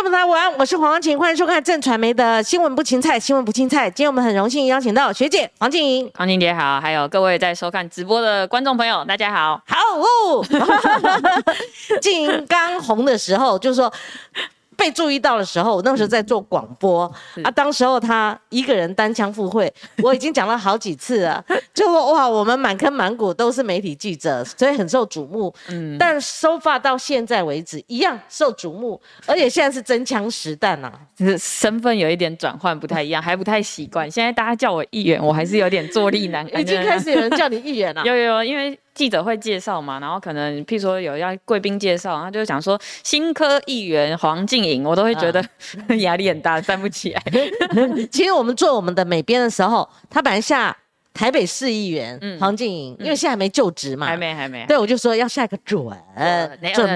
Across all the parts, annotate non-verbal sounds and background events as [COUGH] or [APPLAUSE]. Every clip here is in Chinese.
观众朋友午安，我是黄晴，欢迎收看正传媒的新闻不青菜，新闻不青菜。今天我们很荣幸邀请到学姐黄静莹，黄静姐好，还有各位在收看直播的观众朋友，大家好。好哦。[LAUGHS] 静莹刚红的时候，就是说。被注意到的时候，我那时候在做广播啊，当时候他一个人单枪赴会，[LAUGHS] 我已经讲了好几次了，就哇，我们满坑满谷都是媒体记者，所以很受瞩目。嗯，但收发到现在为止一样受瞩目，而且现在是真枪实弹呐，就是身份有一点转换，不太一样，还不太习惯。现在大家叫我议员，我还是有点坐立难安。[LAUGHS] 已经开始有人叫你议员了，有有，因为。记者会介绍嘛，然后可能譬如说有要贵宾介绍，他就讲说新科议员黄静颖，我都会觉得 [LAUGHS] 压力很大，站不起来。[LAUGHS] 其实我们做我们的美编的时候，他本来下台北市议员黄静颖，因为现在还没就职嘛，还没还没。对，我就说要下一个准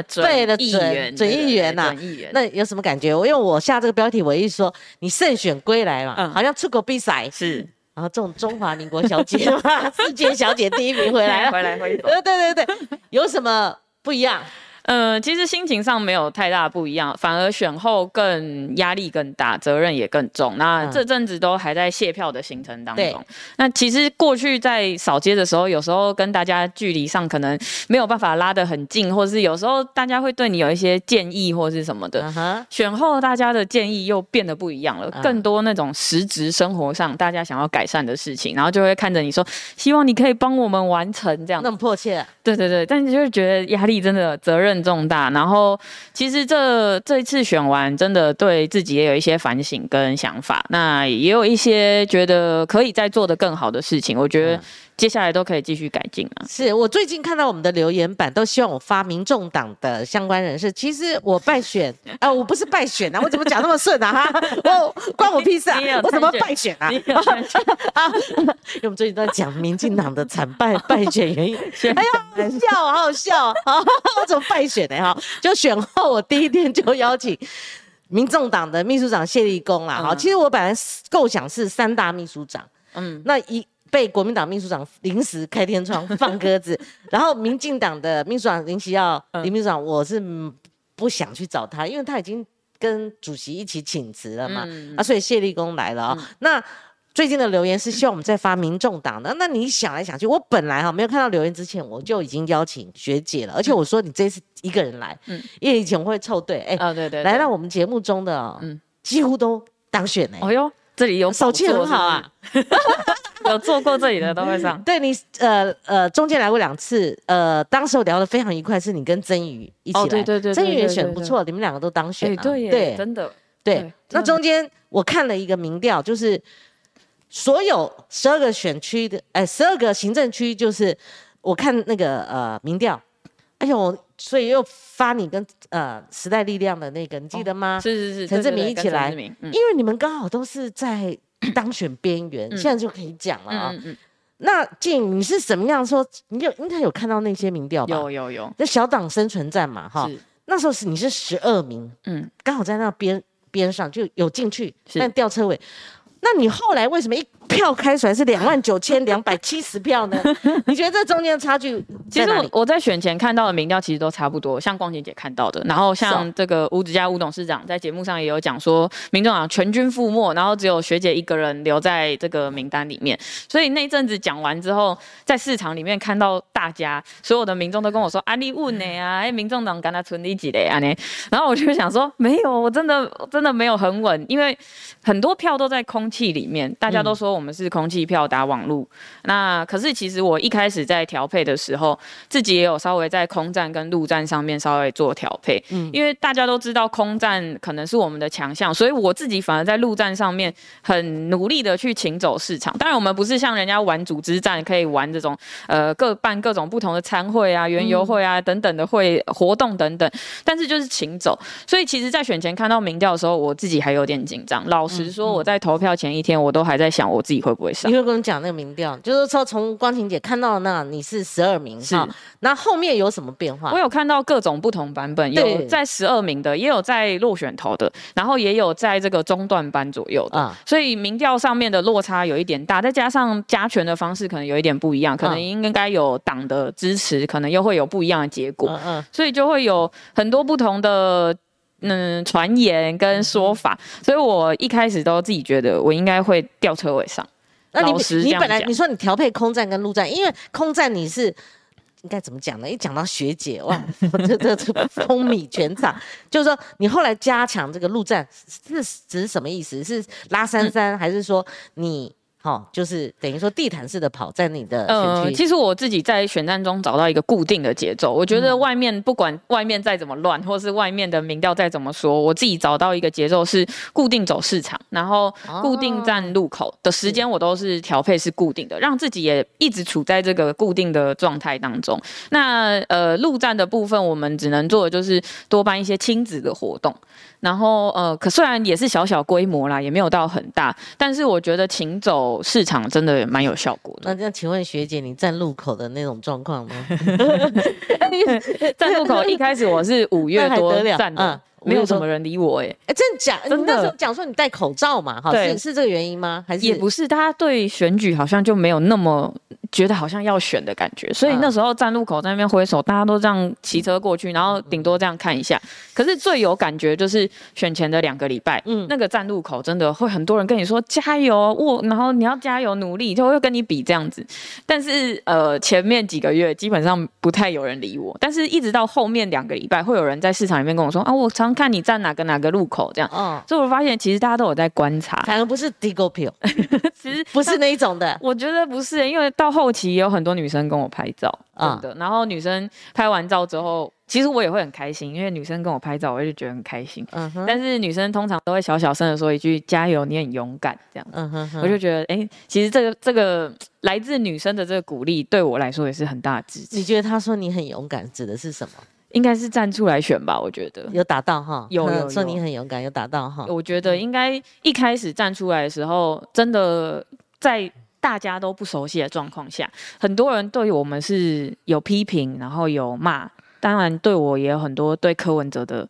准备的准准议员呐。那有什么感觉？我因为我下这个标题，我一说你胜选归来嘛，好像出国比赛是。然后这种中华民国小姐嘛，[LAUGHS] 世界小姐第一名回来了，回来回来。[LAUGHS] 呃，对对对，有什么不一样？呃，其实心情上没有太大不一样，反而选后更压力更大，责任也更重。那这阵子都还在卸票的行程当中。那其实过去在扫街的时候，有时候跟大家距离上可能没有办法拉得很近，或者是有时候大家会对你有一些建议或是什么的。选后大家的建议又变得不一样了，更多那种实质生活上大家想要改善的事情，然后就会看着你说，希望你可以帮我们完成这样。那么迫切。对对对，但是就是觉得压力真的责任。重大，然后其实这这一次选完，真的对自己也有一些反省跟想法，那也有一些觉得可以再做的更好的事情，我觉得。接下来都可以继续改进啊！是我最近看到我们的留言板，都希望我发民众党的相关人士。其实我败选 [LAUGHS] 啊，我不是败选啊，我怎么讲那么顺啊？哈，[LAUGHS] 我关我屁事啊！[LAUGHS] 我怎么败选啊？啊！因为我们最近都在讲民进党的惨败败选原因。哎呀，好笑，好好笑啊！我怎么败选呢哈？就选后我第一天就邀请民众党的秘书长谢立功啦。哈，其实我本来构想是三大秘书长，嗯，那一。被国民党秘书长临时开天窗放鸽子，然后民进党的秘书长林奇耀林秘书长，我是不想去找他，因为他已经跟主席一起请辞了嘛，啊，所以谢立功来了啊。那最近的留言是希望我们再发民众党的，那你想来想去，我本来哈没有看到留言之前，我就已经邀请学姐了，而且我说你这次一个人来，嗯，因为以前我会凑对，哎，对对，来到我们节目中的，嗯，几乎都当选哎，哦哟，这里有手气很好啊。[LAUGHS] 有做过这里的都会上，对你呃呃中间来过两次，呃当时我聊得非常愉快，是你跟曾宇一起来，对对对，曾宇也选不错，你们两个都当选了，对对，真的。对。那中间我看了一个民调，就是所有十二个选区的，哎十二个行政区，就是我看那个呃民调，哎呦，所以又发你跟呃时代力量的那个，你记得吗？是是是，陈志明一起来，因为你们刚好都是在。当选边缘，现在就可以讲了啊。那静，你是怎么样说？你有应该有看到那些民调吧？有有有。那小党生存战嘛，哈。那时候是你是十二名，嗯，刚好在那边边上就有进去，但吊车尾。那你后来为什么一？票开出来是两万九千两百七十票呢？[LAUGHS] 你觉得这中间的差距？其实我我在选前看到的民调其实都差不多，像光姐姐看到的，然后像这个吴子嘉吴董事长在节目上也有讲说，民众党全军覆没，然后只有学姐一个人留在这个名单里面。所以那阵子讲完之后，在市场里面看到大家所有的民众都跟我说：“啊，你问呢啊？哎，民众党跟他存你几嘞啊？呢？[LAUGHS] ”然后我就想说，没有，我真的真的没有很稳，因为很多票都在空气里面，大家都说我。们是空气票打网路，那可是其实我一开始在调配的时候，自己也有稍微在空战跟陆战上面稍微做调配，嗯，因为大家都知道空战可能是我们的强项，所以我自己反而在陆战上面很努力的去请走市场。当然，我们不是像人家玩组织战，可以玩这种呃各办各种不同的参会啊、原油会啊等等的会活动等等，但是就是请走。所以其实，在选前看到民调的时候，我自己还有点紧张。老实说，我在投票前一天，我都还在想我自己。会不会上？你会跟我们讲那个民调，就是说从光晴姐看到那你是十二名，是那后面有什么变化？我有看到各种不同版本，有在十二名的，也有在落选头的，然后也有在这个中段班左右的，所以民调上面的落差有一点大，再加上加权的方式可能有一点不一样，可能应该有党的支持，可能又会有不一样的结果，嗯嗯，所以就会有很多不同的。嗯传言跟说法，所以我一开始都自己觉得我应该会吊车尾上。那你你本来你说你调配空战跟陆战，因为空战你是应该怎么讲呢？一讲到学姐哇，这这这风靡全场，就是说你后来加强这个陆战是指什么意思？是拉三三，还是说你好、就是等于说地毯式的跑在你的呃，选区？其实我自己在选战中找到一个固定的节奏。我觉嗯得外面不管外面再怎么乱，或是外面的民调再怎么说，我自己找到一个节奏是固定走市场，然后固定站路口的时间我都是调配是固定的，让自己也一直处在这个固定的状态当中。那呃，陆战的部分我们只能做的就是多办一些亲子的活动。然后呃，可虽然也是小小规模啦，也没有到很大，但是我觉得请走市场真的蛮有效果的。那这样，请问学姐，你站路口的那种状况吗？[LAUGHS] 站路口一开始我是五月多站的嗯，没有什么人理我哎、哎，真假？真的你那时候讲说你戴口罩嘛，哈，对是是这个原因吗？还是也不是，大家对选举好像就没有那么觉得好像要选的感觉，所以嗯那时候站路口在那边挥手，大家都这样骑车过去，然后顶多这样看一下。可是最有感觉就是选前的两个礼拜，嗯嗯，那个站路口真的会很多人跟你说加油，我然后你要加油努力，就会跟你比这样子。但是呃，前面几个月基本上不太有人理我，但是一直到后面两个礼拜，会有人在市场里面跟我说啊，我常看你站哪个哪个路口这样。嗯，所以我发现其实大家都有在观察，反而不是 Digo p i l 其实 [LAUGHS] 不是那一种的。我觉得不是，因为到后期也有很多女生跟我拍照，啊真的。然后女生拍完照之后，其实我也会很开心，因为女生跟我拍照，我就觉得很开心。嗯哼，但是女生通常都会小小声的说一句“加油，你很勇敢”这样。嗯哼哼，我就觉得，哎、其实这个这个来自女生的这个鼓励，对我来说也是很大的支持。你觉得她说你很勇敢，指的是什么？应该是站出来选吧，我觉得。有打到哈？[LAUGHS] 有有嗯说你很勇敢，有打到哈？我觉得应该一开始站出来的时候，真的在大家都不熟悉的状况下，很多人对我们是有批评，然后有骂，当然对我也有很多对柯文哲的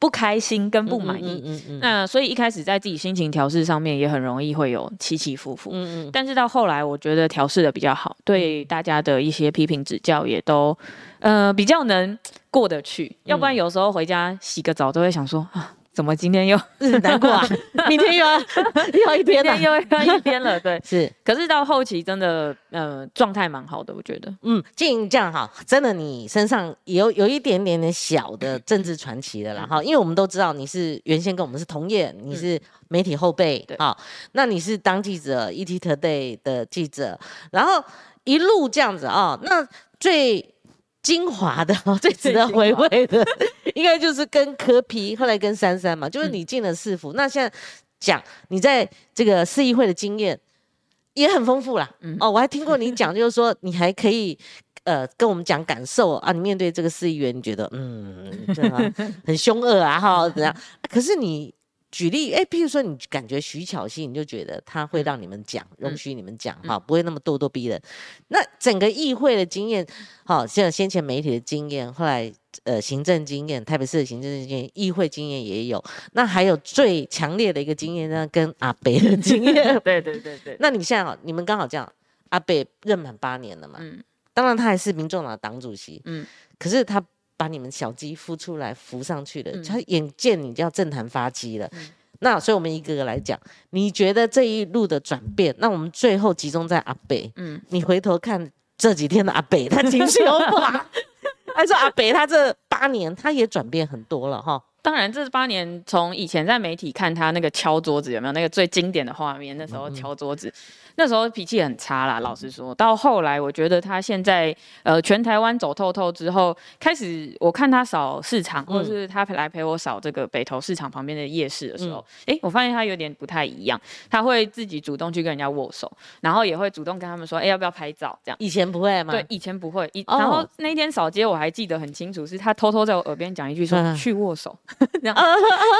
不开心跟不满意。嗯嗯那所以一开始在自己心情调试上面也很容易会有起起伏伏。嗯嗯但是到后来，我觉得调试的比较好，对大家的一些批评指教也都，呃，比较能过得去。要不然有时候回家洗个澡都会想说啊，怎么今天又嗯，难过啊，[LAUGHS] 明天又要 [LAUGHS] 又要一今天了。又要一天了？对。是，可是到后期真的，呃，状态蛮好的，我觉得。嗯，静这样哈，真的你身上有有一点点点小的政治传奇的啦哈，因为我们都知道你是原先跟我们是同业，你是媒体后辈对哈，那你是当记者，ET Today 的记者，然后一路这样子啊，那最。精华的、[LAUGHS] 最值得回味的，[LAUGHS] 应该就是跟柯皮，后来跟珊珊嘛，就是你进了市府。那现在讲你在这个市议会的经验也很丰富啦。哦，我还听过你讲，就是说你还可以呃跟我们讲感受啊，你面对这个市议员，你觉得嗯，很凶恶啊，哈，怎样？[LAUGHS] 可是你举例，哎，譬如说你感觉徐巧芯，你就觉得他会让你们讲，容许你们讲，哈，不会那么咄咄逼人。那整个议会的经验，好，像先前媒体的经验，后来呃行政经验，台北市的行政经验，议会经验也有。那还有最强烈的一个经验呢，跟阿北的经验。[LAUGHS] 对对对对，那你现在好，你们刚好这样，阿北任满八年了嘛，嗯当然他还是民众党的党主席，嗯可是他把你们小鸡孵出来，孵上去了，嗯他眼见你就要政坛发鸡了。那所以，我们一个个来讲，你觉得这一路的转变，那我们最后集中在阿北。嗯，你回头看这几天的阿北，他情绪有不好？还 [LAUGHS] 说阿北他这八年他也转变很多了哈。当然，这八年从以前在媒体看他那个敲桌子，有没有那个最经典的画面？那时候敲桌子，那时候脾气很差啦。老实说，到后来，我觉得他现在呃全台湾走透透之后，开始我看他扫市场，或者是他来陪我扫这个北投市场旁边的夜市的时候，诶，我发现他有点不太一样。他会自己主动去跟人家握手，然后也会主动跟他们说，诶，要不要拍照？这样。以前不会吗？对，以前不会。以、哦然后那天扫街我还记得很清楚，是他偷偷在我耳边讲一句说、嗯去握手，[LAUGHS] 这样。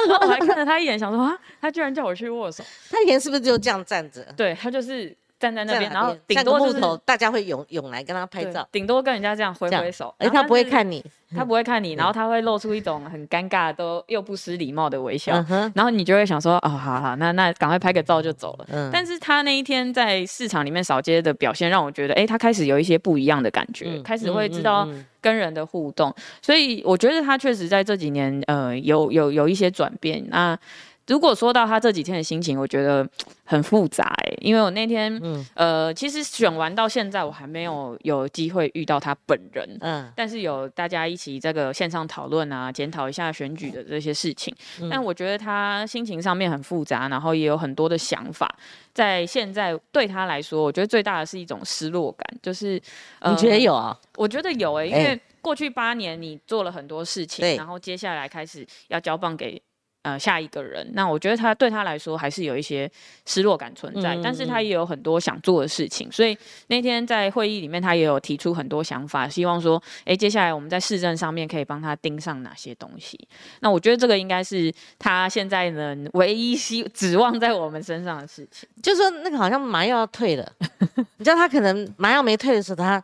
然后我还看了他一眼，想说啊，他居然叫我去握手。他以前是不是就这样站着？对他就是站在那边，然后顶多就是木头，大家会涌涌来跟他拍照，顶多跟人家这样挥挥手，哎，他不会看你，[LAUGHS] 他不会看你，然后他会露出一种很尴尬都又不失礼貌的微笑，嗯，然后你就会想说，哦，好好，那那赶快拍个照就走了。嗯，但是他那一天在市场里面扫街的表现，让我觉得，哎，他开始有一些不一样的感觉，嗯开始会知嗯道跟人的互动，所以我觉得他确实在这几年，呃，有有有一些转变。那如果说到他这几天的心情，我觉得很复杂哎、因为我那天，嗯呃，其实选完到现在，我还没有有机会遇到他本人。嗯但是有大家一起这个线上讨论啊，检讨一下选举的这些事情。嗯但我觉得他心情上面很复杂，然后也有很多的想法。在现在对他来说，我觉得最大的是一种失落感，就是、呃你觉得？有啊？我觉得有诶、因哎为过去八年你做了很多事情，对然后接下来开始要交棒给。呃，下一个人，那我觉得他对他来说还是有一些失落感存在，嗯但是他也有很多想做的事情，所以那天在会议里面，他也有提出很多想法，希望说，诶，接下来我们在市政上面可以帮他盯上哪些东西。那我觉得这个应该是他现在能唯一希指望在我们身上的事情。就说那个好像麻药要退了，[LAUGHS] 你知道他可能麻药没退的时候，他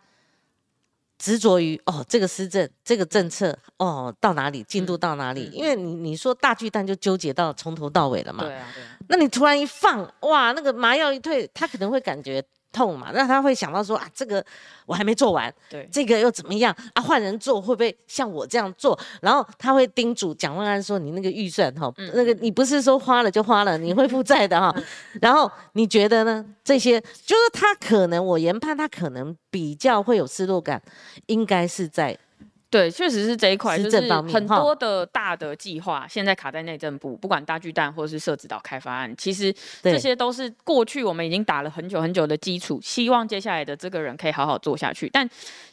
执着于哦这个施政这个政策哦到哪里进度到哪里，嗯。因为你你说大巨蛋就纠结到从头到尾了嘛，对啊，对啊，那你突然一放哇那个麻药一退，他可能会感觉痛嘛，那他会想到说啊这个我还没做完，对，这个又怎么样啊？换人做会不会像我这样做？然后他会叮嘱蒋万安说：“你那个预算哈，嗯那个你不是说花了就花了，你会负债的哈。”然后你觉得呢？这些就是他可能，我研判他可能比较会有失落感，应该是在对，确实是这一块，就是很多的大的计划，现在卡在内政部，不管大巨蛋或是社子岛开发案，其实对这些都是过去我们已经打了很久很久的基础，希望接下来的这个人可以好好做下去。但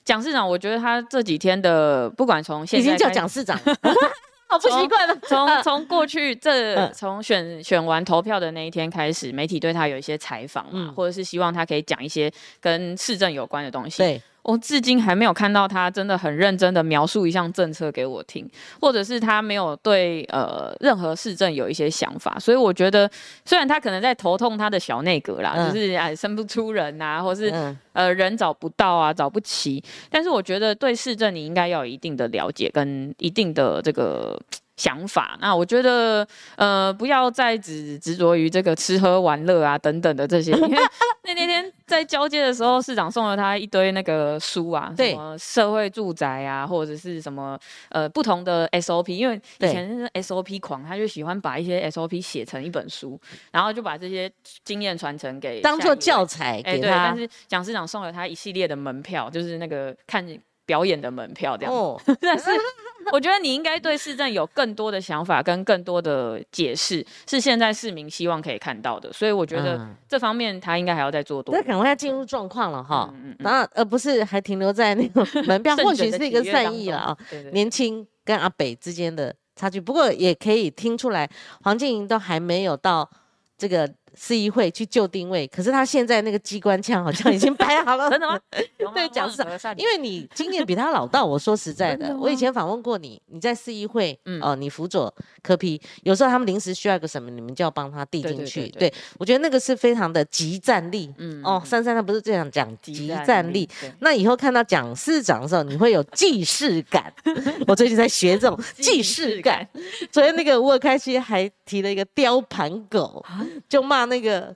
蒋市长，我觉得他这几天的，不管从现在已经叫蒋市长，[LAUGHS] 好不习惯了。从 [LAUGHS] 从过去这嗯从选选完投票的那一天开始，媒体对他有一些采访嘛，嗯或者是希望他可以讲一些跟市政有关的东西。对，我至今还没有看到他真的很认真的描述一项政策给我听，或者是他没有对呃任何市政有一些想法，所以我觉得虽然他可能在头痛他的小内阁啦，嗯就是哎生不出人呐、或是嗯，呃人找不到啊，找不齐，但是我觉得对市政你应该要有一定的了解跟一定的这个。想法，那我觉得，呃，不要再只执着于这个吃喝玩乐啊等等的这些，[LAUGHS] 因为那那天在交接的时候，市长送了他一堆那个书啊，对什么社会住宅啊，或者是什么呃不同的 SOP，因为以前是 SOP 狂，他就喜欢把一些 SOP 写成一本书，然后就把这些经验传承给当做教材哎、对，给他但。是蒋市长送了他一系列的门票，就是那个看表演的门票这样。哦，[LAUGHS] 但是我觉得你应该对市政有更多的想法跟更多的解释，是现在市民希望可以看到的。所以我觉得嗯这方面他应该还要再做多那。赶快要进入状况了哈然而不是还停留在那个门票，[LAUGHS] 或许是一个善意了啊。年轻跟阿北之间的差距。不过也可以听出来，黄静莹都还没有到这个市议会去就定位，可是他现在那个机关枪好像已经摆好了。[LAUGHS] 真的吗？[LAUGHS] 对讲市长因为你经验比他老道，我说实在的，的我以前访问过你，你在市议会，嗯哦，你辅佐科批，有时候他们临时需要一个什么，你们就要帮他递进去。对我觉得那个是非常的集战力。嗯哦，珊珊她不是这样讲集战力，，那以后看到蒋市长的时候，你会有既视感。[LAUGHS] 我最近在学这种既视感。昨天那个沃尔开西还提了一个雕盘狗，啊就骂那个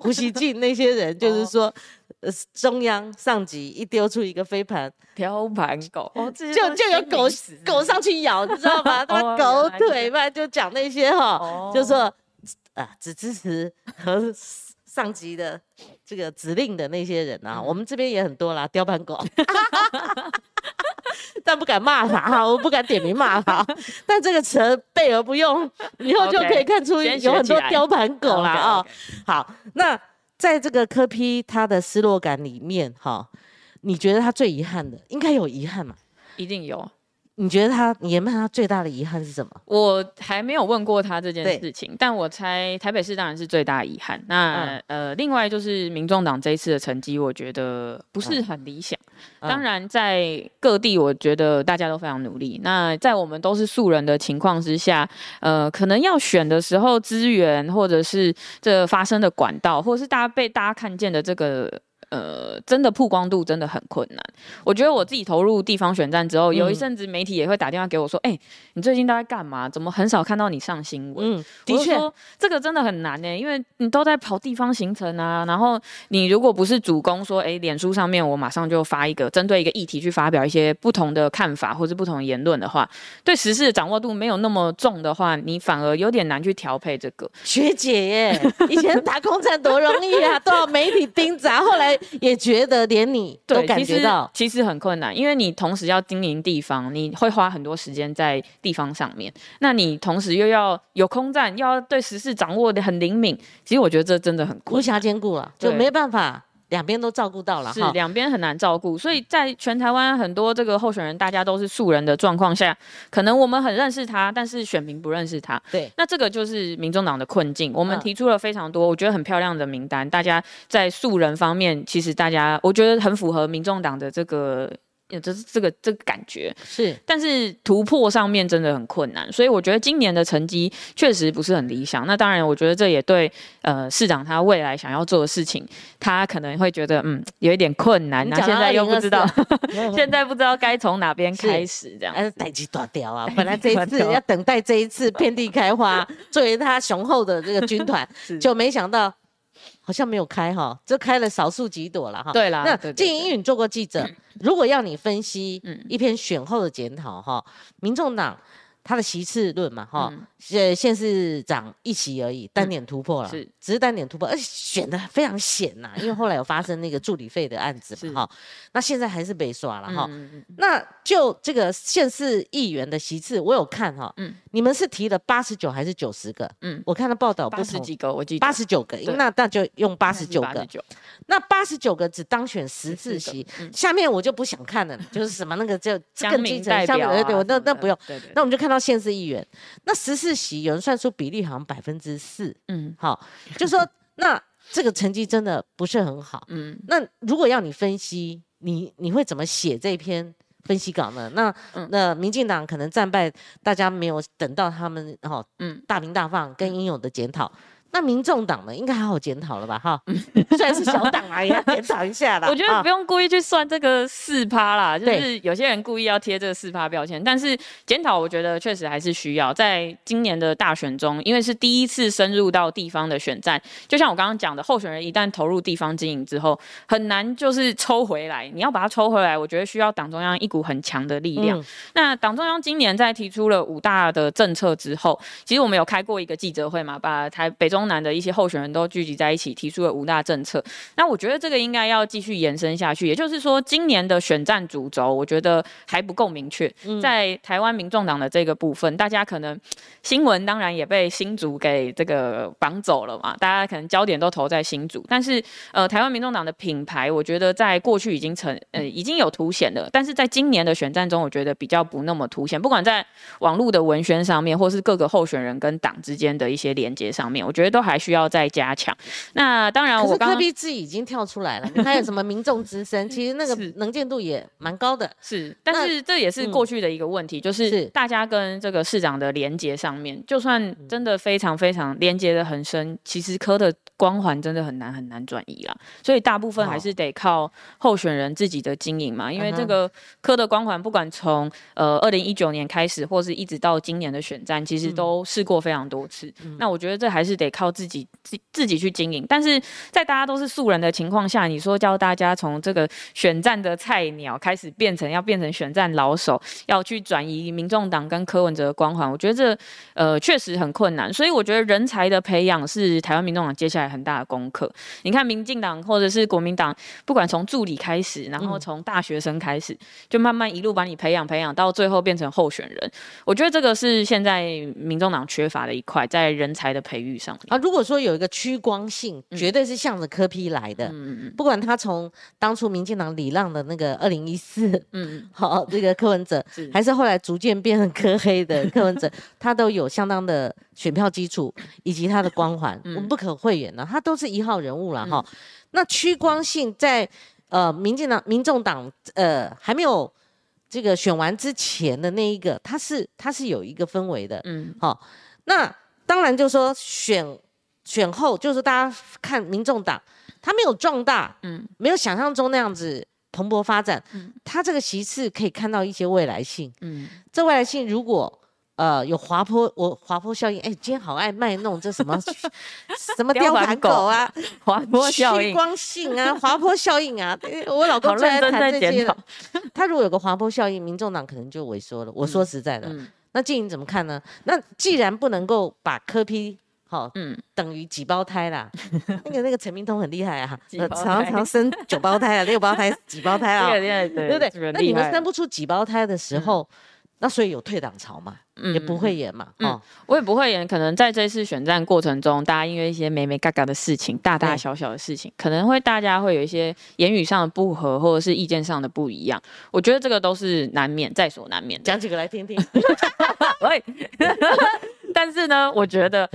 胡锡进那些人，[LAUGHS] 就是说。呃，中央上级一丢出一个飞盘，挑盘狗，哦，就就有狗狗上去咬，你知道吗？他狗腿嘛，就讲那些哈，哦就说啊，只支持和上级的这个指令的那些人啊，嗯我们这边也很多啦，雕版狗。[LAUGHS] 但不敢骂他哈，我不敢点名骂他。[LAUGHS] 但这个词备而不用，以后就可以看出有很多雕版狗啦啊、好，那在这个科批他的失落感里面哈，你觉得他最遗憾的应该有遗憾嘛？一定有。你觉得他研判他最大的遗憾是什么？我还没有问过他这件事情，但我猜台北市当然是最大遗憾。那呃，另外就是民众党这一次的成绩，我觉得不是很理想。当然，在各地，我觉得大家都非常努力。那在我们都是素人的情况之下，呃，可能要选的时候，资源或者是这发生的管道，或者是大家被大家看见的这个。呃，真的曝光度真的很困难。我觉得我自己投入地方选战之后，有一阵子媒体也会打电话给我说：“哎，你最近都在干嘛？怎么很少看到你上新闻？”嗯，的确，这个真的很难呢，因为你都在跑地方行程啊。然后你如果不是主攻说，哎，脸书上面我马上就发一个针对一个议题去发表一些不同的看法或者不同的言论的话，对时事的掌握度没有那么重的话，你反而有点难去调配这个。学姐耶，以前打空战多容易啊，[LAUGHS] 都要媒体盯着，后来。也觉得连你都感觉到，其实很困难，因为你同时要经营地方，你会花很多时间在地方上面，那你同时又要有空战，又要对时事掌握的很灵敏，其实我觉得这真的很无暇兼顾了，就没办法。两边都照顾到了，是两边很难照顾，所以在全台湾很多这个候选人，大家都是素人的状况下，可能我们很认识他，但是选民不认识他。对，那这个就是民众党的困境。我们提出了非常多，我觉得很漂亮的名单，大家在素人方面，其实大家我觉得很符合民众党的这个。这是这个这个感觉是，但是突破上面真的很困难，所以我觉得今年的成绩确实不是很理想。那当然，我觉得这也对呃市长他未来想要做的事情，他可能会觉得嗯有一点困难。那现在又不知道，[LAUGHS] 现在不知道该从哪边开始这样。是待机断掉啊！[LAUGHS] 本来这一次要等待这一次遍地开花，作为他雄厚的这个军团，[LAUGHS] 就没想到。好像没有开哈，就开了少数几朵了哈。对啦，那静怡，你做过记者，[CLEARS THROAT] 如果要你分析一篇选后的检讨哈，民众党。他的席次论嘛，哈，现县市长一席而已，单点突破了，是，只是单点突破，而且选的非常险呐，[LAUGHS] 因为后来有发生那个助理费的案子嘛，哈，那现在还是被刷了哈，那就这个县市议员的席次，我有看哈，嗯，你们是提了八十九还是九十个？嗯，我看到报道八十几个，我记得。八十九个，那那就用八十九个，那八十九个只当选十次席，下面我就不想看了，就是什么那个就更基层下面对，那那不用，那我们就看到。到县市议员，那十四席有人算出比例好像百分之四，嗯，好，就说 [LAUGHS] 那这个成绩真的不是很好，嗯，那如果要你分析，你你会怎么写这篇分析稿呢？那那民进党可能战败，大家没有等到他们哈，嗯，大名大放跟应有的检讨。那民众党呢，应该好好检讨了吧？哈，[LAUGHS] 虽然是小党啊，也要检讨一下啦。[LAUGHS] 我觉得不用故意去算这个四趴啦，就是有些人故意要贴这个四趴标签。但是检讨，我觉得确实还是需要。在今年的大选中，因为是第一次深入到地方的选战，就像我刚刚讲的，候选人一旦投入地方经营之后，很难就是抽回来。你要把它抽回来，我觉得需要党中央一股很强的力量。那党中央今年在提出了五大的政策之后，其实我们有开过一个记者会嘛，把台北中。南的一些候选人都聚集在一起，提出了五大政策。那我觉得这个应该要继续延伸下去。也就是说，今年的选战主轴，我觉得还不够明确。在台湾民众党的这个部分，大家可能新闻当然也被新竹给这个绑走了嘛，大家可能焦点都投在新竹。但是，呃，台湾民众党的品牌，我觉得在过去已经成呃已经有凸显了，但是在今年的选战中，我觉得比较不那么凸显。不管在网络的文宣上面，或是各个候选人跟党之间的一些连接上面，我觉得。都还需要再加强。那当然，我科比自己已经跳出来了。还有什么民众之声？[LAUGHS] 其实那个能见度也蛮高的。是，但是这也是过去的一个问题，就是大家跟这个市长的连接上面，就算真的非常非常连接的很深，其实科的光环真的很难很难转移了。所以大部分还是得靠候选人自己的经营嘛。因为这个科的光环，不管从呃二零一九年开始，或是一直到今年的选战，其实都试过非常多次。那我觉得这还是得靠。靠自己自自己去经营，但是在大家都是素人的情况下，你说教大家从这个选战的菜鸟开始变成要变成选战老手，要去转移民众党跟柯文哲的光环，我觉得这呃确实很困难。所以我觉得人才的培养是台湾民众党接下来。来很大的功课。你看，民进党或者是国民党，不管从助理开始，然后从大学生开始，就慢慢一路把你培养培养，到最后变成候选人。我觉得这个是现在民众党缺乏的一块，在人才的培育上啊。如果说有一个趋光性，绝对是向着柯批来的。嗯嗯嗯。不管他从当初民进党李浪的那个二零一四，嗯嗯，[LAUGHS] 好，这个柯文哲，还是后来逐渐变成柯黑的柯文哲，[LAUGHS] 他都有相当的选票基础以及他的光环，我们不可讳言的，他都是一号人物了哈。那屈光信在呃民进党、民众党呃还没有这个选完之前的那一个，他是他是有一个氛围的，嗯，好。那当然就是说选选后，就是大家看民众党，他没有壮大，嗯，没有想象中那样子蓬勃发展，嗯，他这个席次可以看到一些未来性，嗯，这未来性如果。呃，有滑坡，我滑坡效应。哎，今天好爱卖弄这什么 [LAUGHS] 什么雕盘狗啊，滑 [LAUGHS] 坡效应、光性啊，滑坡效应啊。[LAUGHS] 我老公最爱谈这些。他如果有个滑坡效应，民众党可能就萎缩了。我说实在的，那静莹怎么看呢？那既然不能够把科批好，嗯，等于几胞胎啦。那个那个陈明通很厉害啊，常常生九胞胎啊，六胞胎、几胞胎啊，对不对？那你们生不出几胞胎的时候。那所以有退党潮嘛，也不会演嘛，哦，我也不会演。可能在这次选战过程中，大家因为一些美美嘎嘎的事情，大大小小的事情，可能会大家会有一些言语上的不合，或者是意见上的不一样。我觉得这个都是难免，在所难免。讲几个来听听。[LAUGHS] 喂。[LAUGHS] 但是呢，我觉得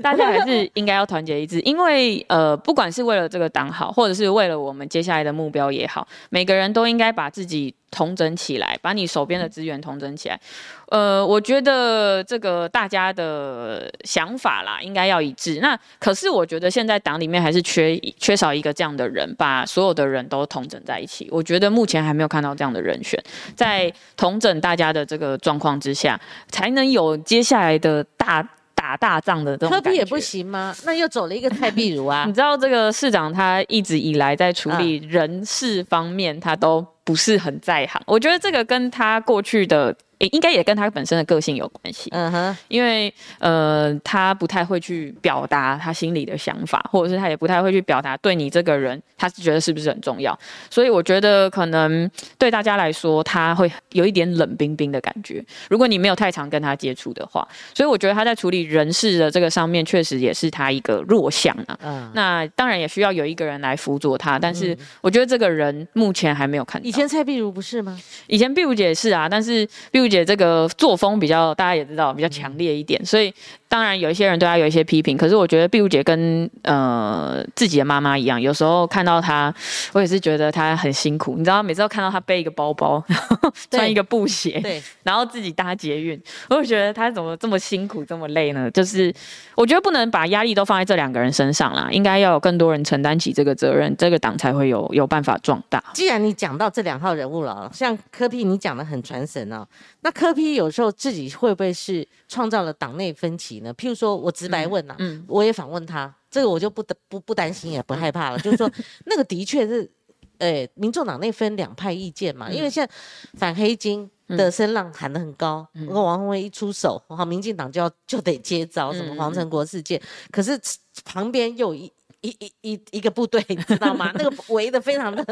大家还是应该要团结一致，因为呃，不管是为了这个党好，或者是为了我们接下来的目标也好，每个人都应该把自己统整起来，把你手边的资源统整起来。呃，我觉得这个大家的想法啦，应该要一致。那可是我觉得现在党里面还是缺缺少一个这样的人，把所有的人都统整在一起。我觉得目前还没有看到这样的人选，在统整大家的这个状况之下，才能有接下来的大打大仗的这种。科比也不行吗？那又走了一个蔡壁如啊。[LAUGHS] 你知道这个市长他一直以来在处理人事方面，他都不是很在行。我觉得这个跟他过去的。也应该也跟他本身的个性有关系，嗯哼，因为呃，他不太会去表达他心里的想法，或者是他也不太会去表达对你这个人，他是觉得是不是很重要，所以我觉得可能对大家来说，他会有一点冷冰冰的感觉。如果你没有太常跟他接触的话，所以我觉得他在处理人事的这个上面，确实也是他一个弱项啊。嗯，那当然也需要有一个人来辅佐他，但是我觉得这个人目前还没有看到。以前蔡碧如不是吗？以前碧如姐是啊，但是碧如。姐这个作风比较，大家也知道比较强烈一点，所以当然有一些人对他有一些批评。可是我觉得碧如姐跟呃自己的妈妈一样，有时候看到她，我也是觉得她很辛苦。你知道，每次都看到她背一个包包，[LAUGHS] 穿一个布鞋，对，然后自己搭捷运，我就觉得她怎么这么辛苦，这么累呢？就是我觉得不能把压力都放在这两个人身上啦，应该要有更多人承担起这个责任，这个党才会有有办法壮大。既然你讲到这两号人物了，像柯碧，你讲的很传神哦。那柯批有时候自己会不会是创造了党内分歧呢？譬如说我直白问呐，我也访问他，这个我就不不不担心也不害怕了。就是说 [LAUGHS] 那个的确是，诶，民众党内分两派意见嘛，因为现在反黑金的声浪喊得很高，如果王宏威一出手，好，民进党就要就得接招，什么黄成国事件，可是旁边又一。一一一一个部队，你知道吗？那个围的非常的，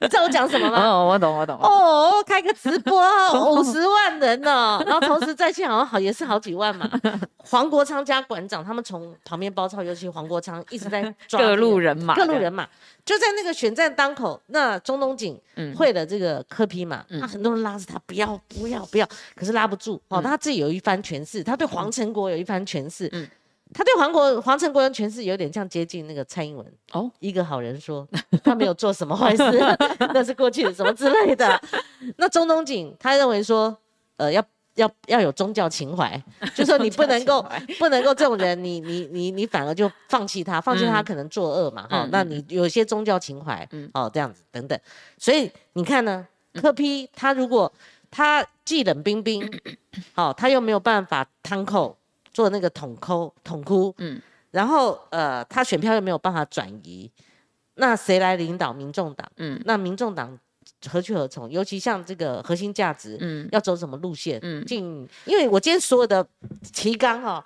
你知道我讲什么吗？哦，我懂，我懂。哦，开个直播，五十万人呢，然后同时在线好像好也是好几万嘛。黄国昌加馆长他们从旁边包抄，尤其黄国昌一直在抓各路人马，各路人马就在那个选战当口，那中东锦会的这个科批嘛，他很多人拉着他不要不要不要，可是拉不住哦，他自己有一番诠释，他对黄成国有一番诠释。他对黄国黄成国人诠释有点像接近那个蔡英文哦，一个好人说 [LAUGHS] 他没有做什么坏事，[LAUGHS] 那是过去的什么之类的。[LAUGHS] 那中东锦他认为说，呃，要要要有宗教情怀，就说你不能够不能够这种人，你你你你反而就放弃他，放弃他可能作恶嘛，哈，那你有些宗教情怀，哦，这样子等等。所以你看呢，柯批他如果他既冷冰冰，好，[COUGHS] 他又没有办法摊扣。做那个统抠统哭，嗯，然后呃，他选票又没有办法转移，那谁来领导民众党？嗯，那民众党何去何从？尤其像这个核心价值，嗯，要走什么路线？嗯，进，因为我今天所有的提纲哈。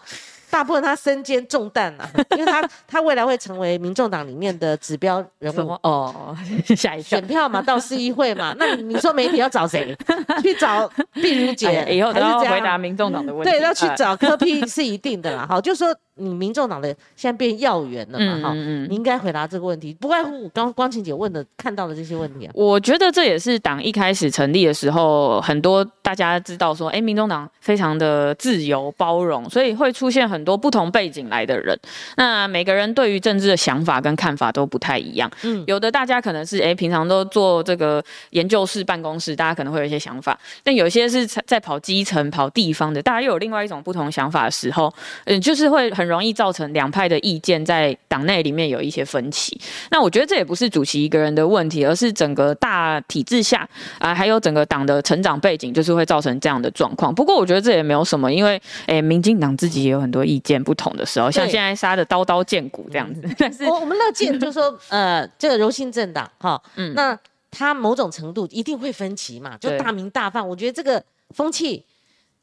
大部分他身兼重担啊，[LAUGHS] 因为他他未来会成为民众党里面的指标人物哦，[LAUGHS] 下一选票嘛，到市议会嘛，[LAUGHS] 那你说媒体要找谁？去找碧如姐，以后都要回答民众党的问题，对，要去找柯 P 是一定的啦。好，就说。你民众党的现在变要员了嘛？哈，嗯你应该回答这个问题，不外乎刚光晴姐问的看到的这些问题啊。我觉得这也是党一开始成立的时候，很多大家知道说，哎，民众党非常的自由包容，所以会出现很多不同背景来的人。那每个人对于政治的想法跟看法都不太一样。嗯，有的大家可能是哎，平常都做这个研究室办公室，大家可能会有一些想法。但有些是在跑基层、跑地方的，大家又有另外一种不同想法的时候，嗯，就是会很。容易造成两派的意见在党内里面有一些分歧。那我觉得这也不是主席一个人的问题，而是整个大体制下啊，还有整个党的成长背景，就是会造成这样的状况。不过我觉得这也没有什么，因为诶，民进党自己也有很多意见不同的时候，像现在杀的刀刀见骨这样子。但是我我们乐见就是说，呃，这个柔性政党哈，嗯，那他某种程度一定会分歧嘛，就大名大放。我觉得这个风气，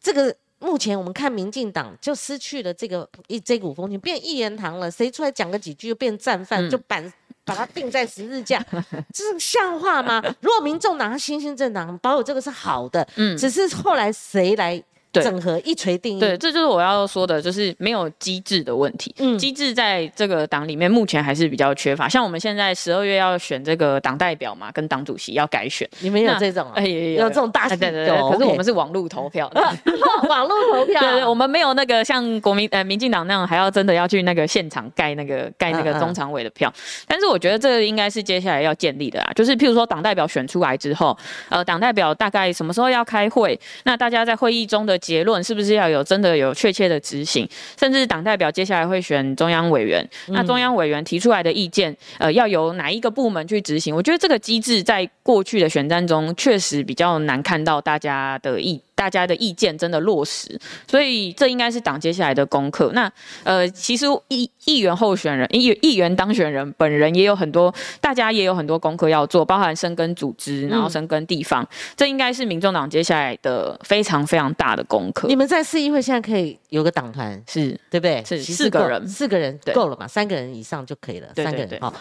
这个。目前我们看民进党就失去了这个一这股风情，变一言堂了。谁出来讲个几句就变战犯，就板把他定在十字架，[LAUGHS] 这是像话吗？如果民众党他新兴政党保有这个是好的，嗯，只是后来谁来？整合一锤定音，对，这就是我要说的，就是没有机制的问题。嗯，机制在这个党里面目前还是比较缺乏。像我们现在十二月要选这个党代表嘛，跟党主席要改选，你们有这种？哎，有这种大型的对。可是我们是网络投票，[LAUGHS] 网络投票。对对，我们没有那个像国民呃民进党那样，还要真的要去那个现场盖那个盖那个中常委的票。但是我觉得这个应该是接下来要建立的啊，就是譬如说党代表选出来之后，呃，党代表大概什么时候要开会？那大家在会议中的。结论是不是要有真的有确切的执行？甚至党代表接下来会选中央委员，那中央委员提出来的意见，呃，要由哪一个部门去执行？我觉得这个机制在过去的选战中确实比较难看到大家的意。大家的意见真的落实，所以这应该是党接下来的功课。那呃，其实议议员候选人、议议员当选人本人也有很多，大家也有很多功课要做，包含深耕组织，然后深耕地方。这应该是民众党接下来的非常非常大的功课。你们在市议会现在可以有个党团，是对不对？是四个人，四个人够了嘛？三个人以上就可以了。三个人好。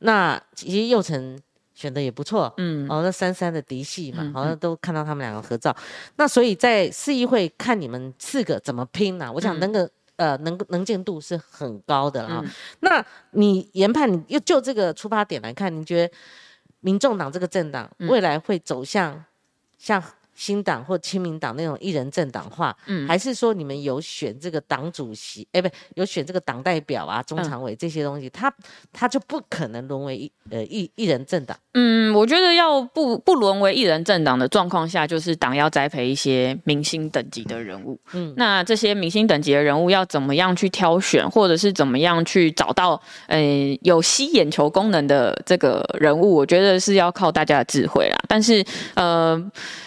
那其实又成。选的也不错，嗯，哦，那三三的嫡系嘛，好像都看到他们两个合照。那所以在市议会看你们四个怎么拼呢？我想那个呃能能见度是很高的啊。那你研判，你又就这个出发点来看，你觉得民众党这个政党未来会走向像？新党或亲民党那种一人政党化，嗯，还是说你们有选这个党主席，哎，不，有选这个党代表啊、中常委这些东西，他他就不可能沦为一呃一一人政党。嗯，我觉得要不不沦为一人政党的状况下，就是党要栽培一些明星等级的人物。嗯，那这些明星等级的人物要怎么样去挑选，或者是怎么样去找到呃有吸眼球功能的这个人物，我觉得是要靠大家的智慧啦。但是呃。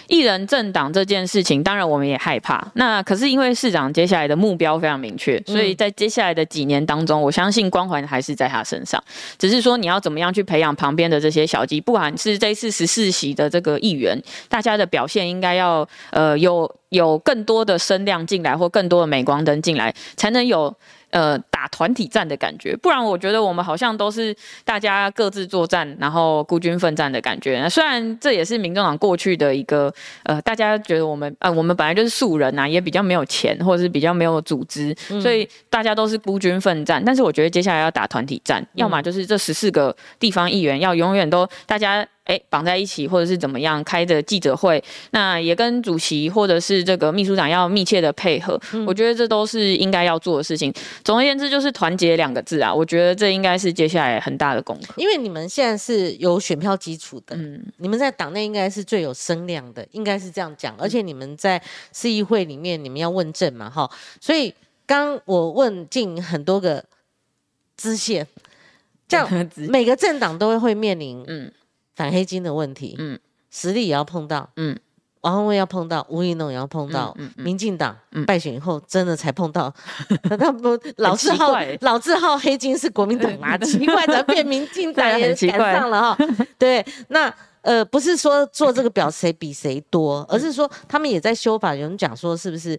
一人政党这件事情，当然我们也害怕。那可是因为市长接下来的目标非常明确，所以在接下来的几年当中，我相信光环还是在他身上。只是说你要怎么样去培养旁边的这些小鸡，不管是这次十四席的这个议员，大家的表现应该要呃有有更多的声量进来，或更多的镁光灯进来，才能有。呃，打团体战的感觉，不然我觉得我们好像都是大家各自作战，然后孤军奋战的感觉。虽然这也是民众党过去的一个，呃，大家觉得我们，呃，我们本来就是素人呐，也比较没有钱，或者是比较没有组织，所以大家都是孤军奋战。但是我觉得接下来要打团体战，要么就是这十四个地方议员要永远都大家。哎，绑在一起，或者是怎么样开的记者会，那也跟主席或者是这个秘书长要密切的配合。我觉得这都是应该要做的事情。总而言之，就是团结两个字啊，我觉得这应该是接下来很大的功课。因为你们现在是有选票基础的，嗯，你们在党内应该是最有声量的，应该是这样讲。而且你们在市议会里面，你们要问政嘛，哈。所以刚我问进很多个支线，这样每个政党都会面临，嗯。反黑金的问题，嗯，实力也要碰到，嗯，王宏威要碰到，吴怡农也要碰到，嗯，民进党败选以后，真的才碰到，[LAUGHS] [LAUGHS] 他不老字号老字号黑金是国民党拿的，奇怪的 [LAUGHS] 变民进党也赶上了哈，对，那呃不是说做这个表谁比谁多，而是说他们也在修法，有人讲说是不是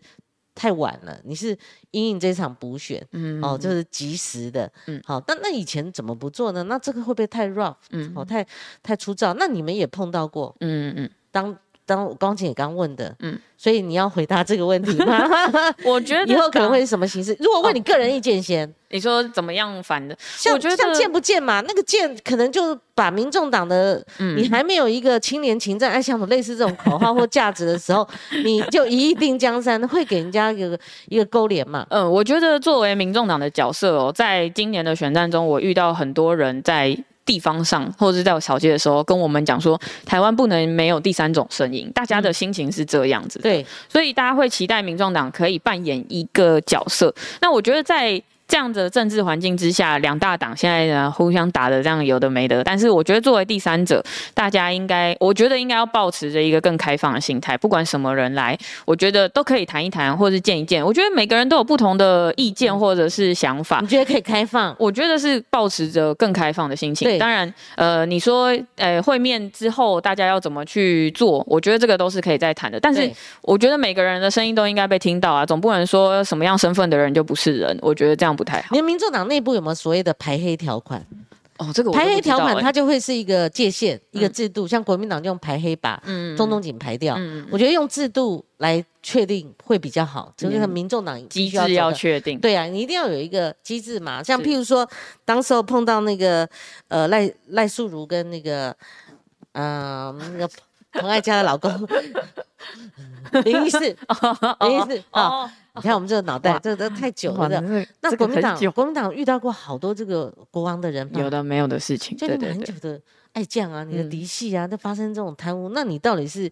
太晚了，你是因应这场补选，嗯哦，就是及时的，嗯。好，但那以前怎么不做呢？那这个会不会太 rough，嗯哦，太太粗糙？那你们也碰到过，嗯嗯，当当光姐也刚问的，嗯嗯，所以你要回答这个问题吗？[LAUGHS] 我觉得以后可能会是什么形式？如果问你个人意见先，你说怎么样反的？像我觉得像见不见嘛，那个见可能就把民众党的，嗯你还没有一个青年情政爱乡土类似这种口号或价值的时候，[LAUGHS] 你就一定江山，会给人家一个一个勾连嘛。嗯，我觉得作为民众党的角色哦，在今年的选战中，我遇到很多人在地方上或者是在我扫街的时候，跟我们讲说，台湾不能没有第三种声音，大家的心情是这样子。，对，所以大家会期待民众党可以扮演一个角色。那我觉得在这样的政治环境之下，两大党现在呢互相打的这样有的没的，但是我觉得作为第三者，大家应该，我觉得应该要保持着一个更开放的心态，不管什么人来，我觉得都可以谈一谈或是见一见。我觉得每个人都有不同的意见或者是想法你。觉得可以开放？我觉得是保持着更开放的心情。对当然，呃，你说，呃，会面之后大家要怎么去做？我觉得这个都是可以再谈的。但是，我觉得每个人的声音都应该被听到啊，总不能说什么样身份的人就不是人。我觉得这样不太好。你们民众党内部有没有所谓的排黑条款？哦，这个排黑条款它就会是一个界限、一个制度，像国民党就用排黑把嗯中东锦排掉。嗯我觉得用制度来确定会比较好，这个嗯民众党机制要确定。对啊，你一定要有一个机制嘛。像譬如说，当时候碰到那个呃赖赖素如跟那个呃那个彭爱佳的老公 [LAUGHS] 林医师，林医师啊，哦，你看我们这个脑袋哇这个都太久了。那国民党国民党遇到过好多这个国王的人，有的没有的事情，就很久。的爱将啊，你的嗯嫡系啊，都发生这种贪污，那你到底是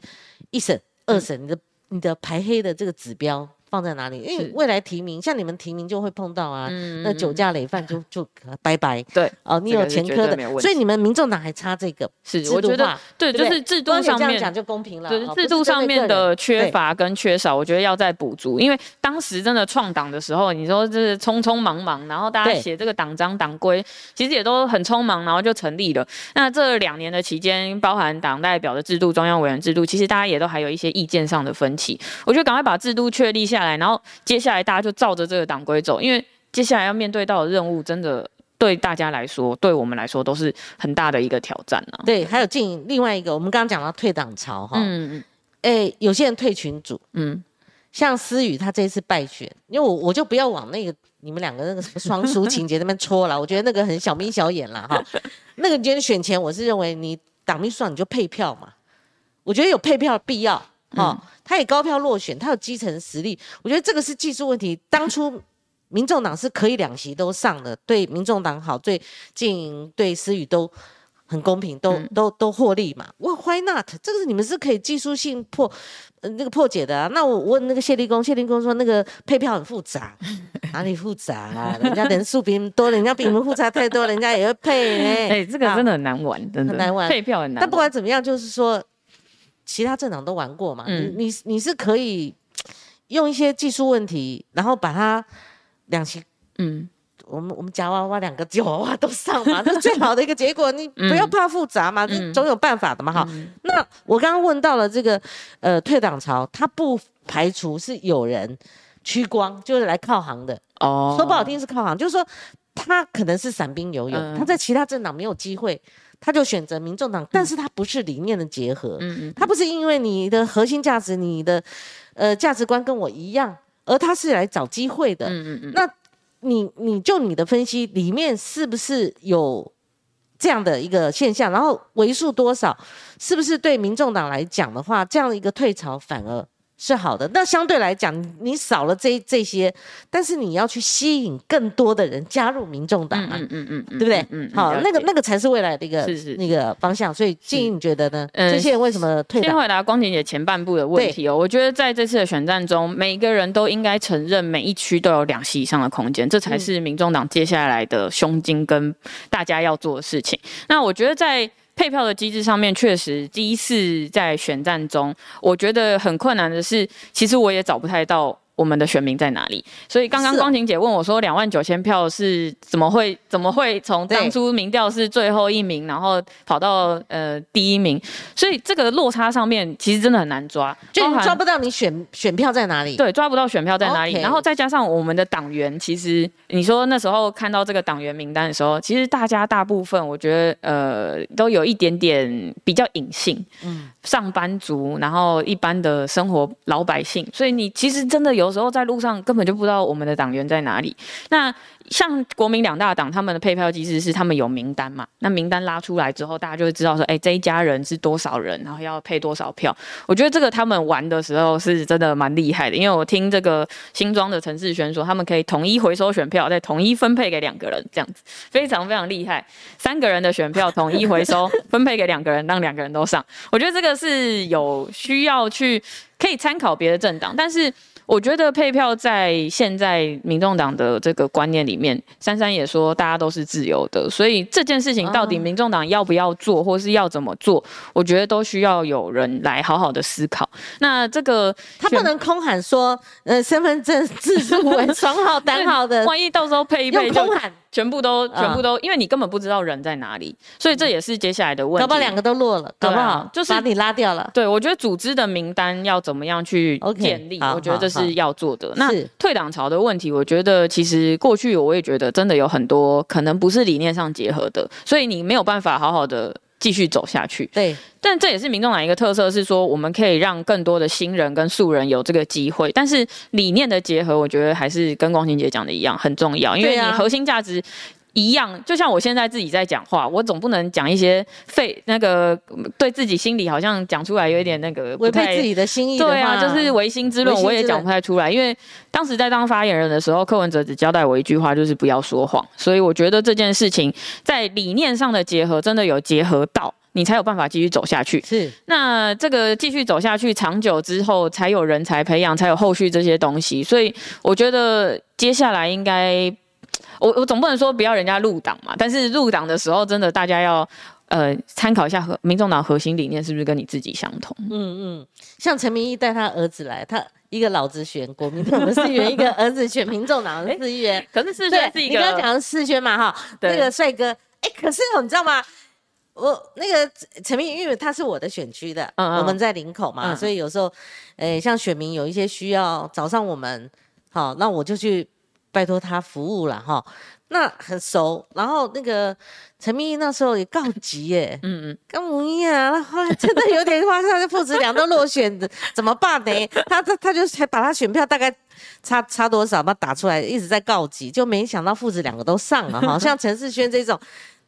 一审、二审，你的你的排黑的这个指标放在哪里？因为未来提名，像你们提名就会碰到啊，嗯那酒驾累犯就 [LAUGHS] 就拜拜对哦，你有前科的所以你们民众党还差这个是，制我觉得对，就是制度上面这样讲就公平了，对哦制度上面的缺。乏跟缺少，我觉得要再补足。因为当时真的创党的时候，你说就是匆匆忙忙，然后大家写这个党章党规，其实也都很匆忙，然后就成立了。那这两年的期间，包含党代表的制度、中央委员制度，其实大家也都还有一些意见上的分歧。我觉得赶快把制度确立下来，然后接下来大家就照着这个党规走，因为接下来要面对到的任务，真的对大家来说，对我们来说都是很大的一个挑战啊。对，还有进另外一个，我们刚刚讲到退党潮哈，嗯嗯哎，有些人退群组，嗯像思雨，他这一次败选，因为我我就不要往那个你们两个那个什么双输情节那边戳了，我觉得那个很小眯小眼了哈。那个你觉得选前，我是认为你党秘书长你就配票嘛，我觉得有配票的必要哈。他也高票落选，他有基层实力，我觉得这个是技术问题。当初民众党是可以两席都上的，对民众党好，对经营对思雨都。很公平，都、都都获利嘛？哇，Why not？这个是你们是可以技术性破呃那个破解的啊。那我问那个谢立功，谢立功说那个配票很复杂，[LAUGHS] 哪里复杂啊？人家人数比你们多，人家比你们复杂太多，人家也会配呢。[LAUGHS] 哎、这个真的很难玩，真的很难玩配票很难玩。但不管怎么样，就是说其他政党都玩过嘛，嗯你你你是可以用一些技术问题，然后把它两期。嗯我们我们夹娃娃两个夹娃娃都上嘛，这是最好的一个结果。你不要怕复杂嘛，总有办法的嘛。哈，那我刚刚问到了这个呃退党潮，它不排除是有人趋光，就是来靠行的。哦，说不好听是靠行，就是说他可能是散兵游勇，嗯他在其他政党没有机会，他就选择民众党，但是他不是理念的结合，他不是因为你的核心价值、你的呃价值观跟我一样，而他是来找机会的。那你你就你的分析里面是不是有这样的一个现象？然后为数多少，是不是对民众党来讲的话，这样的一个退潮反而是好的？那相对来讲，你少了这这些，但是你要去吸引更多的人加入民众党啊。嗯嗯嗯嗯，对不对？嗯，嗯好，那个那个。才是未来的一个是是那个方向。所以建议你觉得呢？嗯这些人为什么退？先回答光庭姐前半部的问题哦，我觉得在这次的选战中，每一个人都应该承认每一区都有两席以上的空间，这才是民众党接下来的胸襟跟大家要做的事情。那我觉得在配票的机制上面，确实第一次在选战中，我觉得很困难的是，其实我也找不太到我们的选民在哪里。所以刚刚光晴姐问我说，两万九千票是怎么会怎么会从当初民调是最后一名，然后跑到呃第一名？所以这个落差上面其实真的很难抓，就你抓不到你选选票在哪里？对，抓不到选票在哪里。然后再加上我们的党员，其实你说那时候看到这个党员名单的时候，其实大家大部分我觉得呃都有一点点比较隐性，嗯，上班族，然后一般的生活老百姓，所以你其实真的有时候在路上根本就不知道我们的党员在哪里。那像国民两大党，他们的配票机制是他们有名单嘛？那名单拉出来之后，大家就会知道说，哎，这一家人是多少人，然后要配多少票。我觉得这个他们玩的时候是真的蛮厉害的，因为我听这个新庄的陈世轩说，他们可以统一回收选票，再统一分配给两个人，这样子非常非常厉害。三个人的选票统一回收，分配给两个人，让两个人都上。我觉得这个是有需要去可以参考别的政党，但是。我觉得配票在现在民众党的这个观念里面，珊珊也说大家都是自由的，所以这件事情到底民众党要不要做，或是要怎么做，我觉得都需要有人来好好的思考。那这个他不能空喊说，呃，身份证字数为 [LAUGHS] 双号 [LAUGHS] 单号的，万一到时候配一配就空喊。全部都，全部都，因为你根本不知道人在哪里，所以这也是接下来的问题。搞不好两个都落了，搞不好就是把你拉掉了。对，我觉得组织的名单要怎么样去建立，我觉得这是要做的。那退党潮的问题，我觉得其实过去我也觉得真的有很多可能不是理念上结合的，所以你没有办法好好的。继续走下去，对，但这也是民众党一个特色，是说我们可以让更多的新人跟素人有这个机会。但是理念的结合，我觉得还是跟光晴姐讲的一样很重要，因为你核心价值一样。就像我现在自己在讲话，我总不能讲一些废那个对自己心里好像讲出来有一点那个违背自己的心意。对啊，就是唯心之论，我也讲不太出来。因为当时在当发言人的时候，柯文哲只交代我一句话，就是不要说谎。所以我觉得这件事情在理念上的结合，真的有结合到。你才有办法继续走下去。是，那这个继续走下去，长久之后才有人才培养，才有后续这些东西。所以我觉得接下来应该，我我总不能说不要人家入党嘛。但是入党的时候，真的大家要呃参考一下和民众党核心理念是不是跟你自己相同。嗯嗯，像陈明义带他儿子来，他一个老子选国民党的四员，一个儿子选民众党的四员。可是四轩是一个，你刚刚讲的四轩嘛哈，那个帅哥。哎，可是你知道吗？我那个陈明，因为他是我的选区的，我们在林口嘛，所以有时候，诶，像选民有一些需要找上我们，好，那我就去拜托他服务了哈。那很熟，然后那个陈明那时候也告急耶，嗯嗯，跟母一样，那后来真的有点话，他的父子俩都落选的，怎么办呢？他他他就才把他选票大概差差多少，把他打出来，一直在告急，就没想到父子两个都上了哈，像陈世轩这种。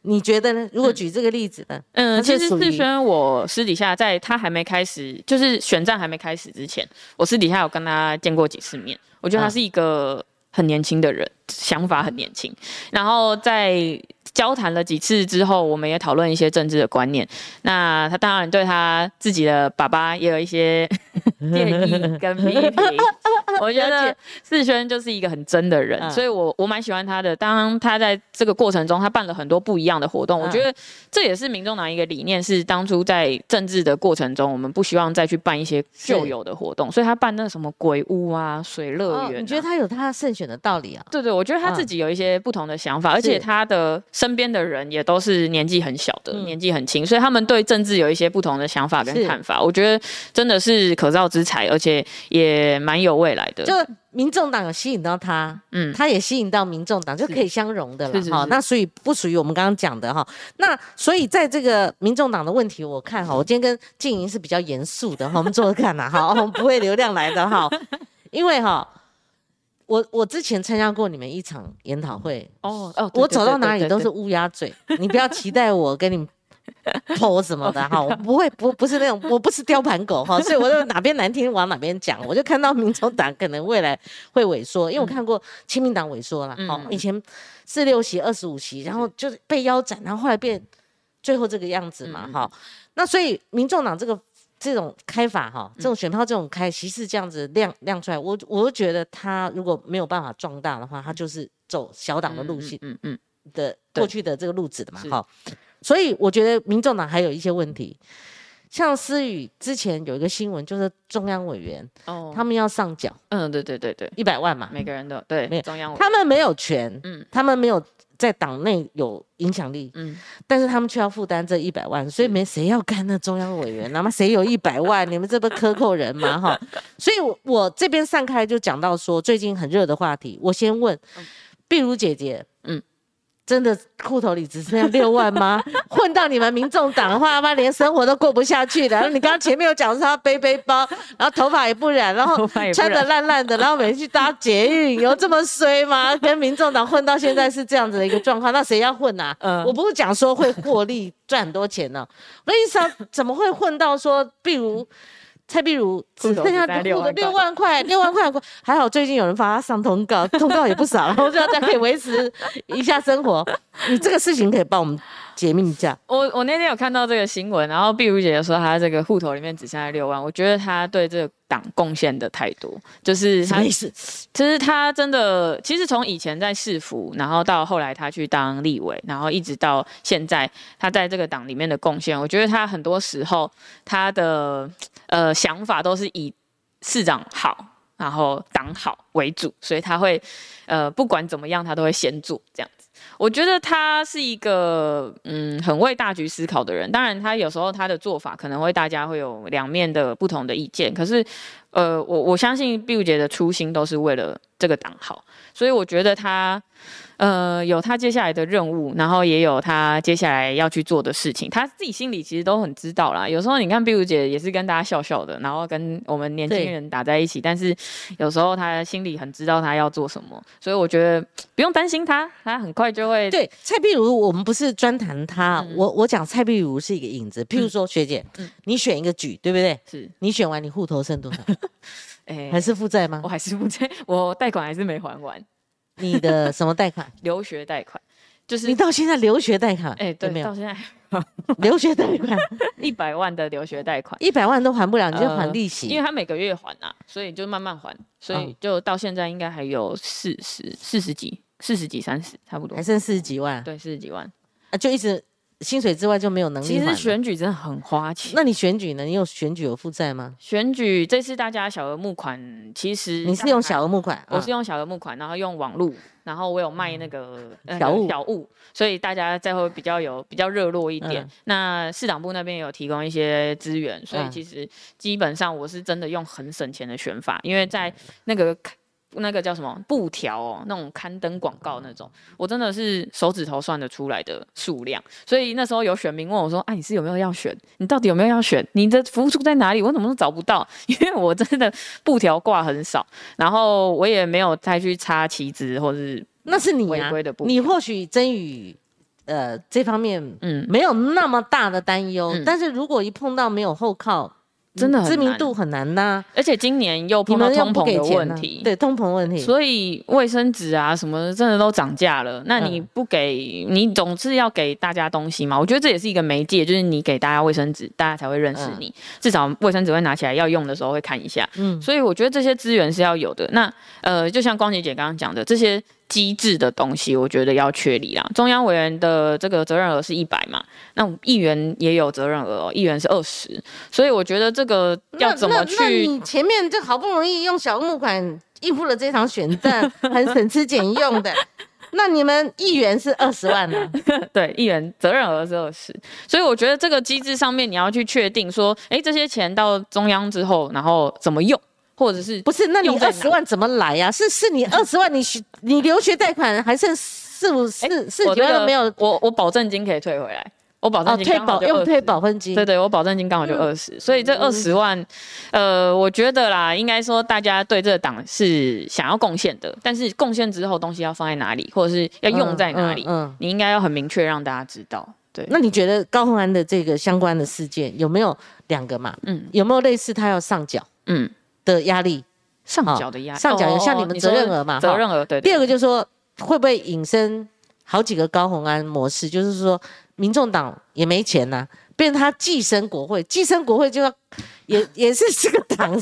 你觉得呢？如果举这个例子呢？嗯，其实世轩，我私底下在他还没开始，就是选战还没开始之前，我私底下有跟他见过几次面。我觉得他是一个很年轻的人，想法很年轻。然后在交谈了几次之后，我们也讨论一些政治的观念。那他当然对他自己的爸爸也有一些 [LAUGHS] 建议跟 [LAUGHS] 批评。[LAUGHS] 我觉得世轩就是一个很真的人，所以我我蛮喜欢他的。当他在这个过程中，他办了很多不一样的活动，我觉得这也是民众党一个理念，是当初在政治的过程中，我们不希望再去办一些旧有的活动，所以他办那什么鬼屋啊、水乐园。你觉得他有他胜选的道理啊？对对，我觉得他自己有一些不同的想法，而且他的身边的人也都是年纪很小的，年纪很轻，所以他们对政治有一些不同的想法跟看法。我觉得真的是可造之才，而且也蛮有未来的。就民众党有吸引到他，嗯，他也吸引到民众党，就可以相融的了哈。那所以不属于我们刚刚讲的哈。那所以在这个民众党的问题，我看哈，我今天跟静莹是比较严肃的哈，我们做着看呐哈，[LAUGHS] 我们不会流量来的哈。因为哈，我我之前参加过你们一场研讨会哦哦，我走到哪里都是乌鸦嘴，你不要期待我跟你。偷什么的哈，我不会不不是那种，我不是雕盘狗哈，所以我就哪边难听往哪边讲。我就看到民众党可能未来会萎缩，因为我看过亲民党萎缩了，哦，以前四六席、二十五席，然后就是被腰斩，然后后来变最后这个样子嘛，哈。那所以民众党这个这种开法哈，这种选票这种开，其实这样子亮亮出来，我我觉得他如果没有办法壮大的话，他就是走小党的路线，嗯嗯的过去的这个路子的嘛，哈。所以我觉得民众党还有一些问题，像思雨之前有一个新闻，就是中央委员哦，他们要上缴嗯，对对对对，一百万嘛，每个人都对没有中央委他们没有权，嗯。他们没有在党内有影响力，嗯但是他们却要负担这一百万，所以没谁要干那中央委员，那么谁有一百万？你们这不克扣人吗？哈，所以我，我这边散开就讲到说，最近很热的话题，我先问，碧如姐姐，嗯嗯。真的户头里只剩下六万吗？[LAUGHS] 混到你们民众党的话，妈连生活都过不下去了。然后 [LAUGHS] 你刚刚前面有讲说他背背包，然后头发也不染，然后穿的染烂烂的，然后每天去搭捷运，有这么衰吗？[LAUGHS] 跟民众党混到现在是这样子的一个状况，那谁要混啊？嗯我不是讲说会获利赚很多钱呢、我的意思啊，怎么会混到说，比如蔡碧如只剩下六6万块，[LAUGHS] 六万块，还好最近有人发他上通告，[LAUGHS] 通告也不少，然后大家可以维持一下生活。[LAUGHS] 你这个事情可以帮我们解密一下。我我那天有看到这个新闻，然后碧如姐姐说她这个户头里面只剩下六万，我觉得她对这个党贡献的太多，就是她什么意思？其实她真的，其实从以前在市府，然后到后来她去当立委，然后一直到现在，她在这个党里面的贡献，我觉得她很多时候她的呃想法都是以市长好，然后党好为主，所以他会呃不管怎么样，他都会先做这样子。我觉得他是一个嗯很为大局思考的人，当然他有时候他的做法可能会大家会有两面的不同的意见，可是呃我我相信碧如姐的初心都是为了这个党好，所以我觉得他呃有他接下来的任务，然后也有他接下来要去做的事情，他自己心里其实都很知道啦。有时候你看碧如姐也是跟大家笑笑的，然后跟我们年轻人打在一起，但是有时候他心里很知道他要做什么，所以我觉得不用担心他，他很快就会对蔡碧如，我们不是专谈他，嗯我我讲蔡碧如是一个影子。譬如说，学姐，嗯你选一个举，对不对？是你选完，你户头剩多少？[LAUGHS] 哎、还是负债吗我？还是负债，我贷款还是没还完，你的什么贷款？[LAUGHS] 留学贷款就是你到现在留学贷款，哎、对，有没有到现在 [LAUGHS] [LAUGHS] 留学贷款一百万的留学贷款。一百万都还不了，你就还呃利息。因为他每个月还啊，所以就慢慢还，所以嗯就到现在应该还有四十四十几、四十几、三十差不多还，剩四十几万，对，四十几万。啊，就一直薪水之外就没有能力其实。选举真的很花钱。那你选举呢？你有选举有负债吗？选举这次大家小额募款，其实你是用小额募款？啊我是用小额募款，然后用网络，然后我有卖那个、那个小物小物，所以大家再会比较有比较热络一点。嗯那市党部那边有提供一些资源，所以嗯其实基本上我是真的用很省钱的选法，因为在那个。那个叫什么布条哦，那种刊登广告那种，我真的是手指头算得出来的数量。所以那时候有选民问我说：“啊，你是有没有要选？你到底有没有要选？你的服务处在哪里？我怎么都找不到？[LAUGHS] 因为我真的布条挂很少，然后我也没有再去插旗子或是那是你啊违规的，部你或许真宇呃这方面嗯，没有那么大的担忧，嗯但是如果一碰到没有后靠，真的很知名难度很难呐、而且今年又碰到通膨的问题，对通膨问题，所以卫生纸啊什么的真的都涨价了。那你嗯不给，你总是要给大家东西嘛？我觉得这也是一个媒介，就是你给大家卫生纸，大家才会认识你。至少卫生纸会拿起来要用的时候会看一下。嗯，所以我觉得这些资源是要有的。那呃，就像光姐姐刚刚讲的，这些机制的东西，我觉得要确立啦。中央委员的这个责任额是一百嘛，那议员也有责任额哦，议员是二十，所以我觉得这个要怎么那那那去？你前面就好不容易用小额募款应付了这场选战，很省吃俭用的。[LAUGHS] 那你们议员是二十万呢、[LAUGHS] 对，议员责任额是二十，所以我觉得这个机制上面你要去确定说，哎，这些钱到中央之后，然后怎么用，或者是不是？那你二十万怎么来呀、是是你二十万，你学你留学贷款还剩四五四四我这个几万都没有我我保证金可以退回来，我保证哦，金退刚好就20保用退保分金，对对，我保证金刚好就二十、所以这二十万，呃，我觉得啦，应该说大家对这个党是想要贡献的，但是贡献之后东西要放在哪里，或者是要用在哪里，嗯嗯。你应该要很明确让大家知道。对，那你觉得高鸿安的这个相关的事件有没有两个嘛？嗯。有没有类似他要上缴？嗯，的压力？上缴的压力，上缴有哦像你们责任额嘛哈责任额对第对二个就是说，会不会引申好几个高鸿安模式？就是说，民众党也没钱呐、变成他寄生国会，寄生国会就要也 [LAUGHS] 也是这个党，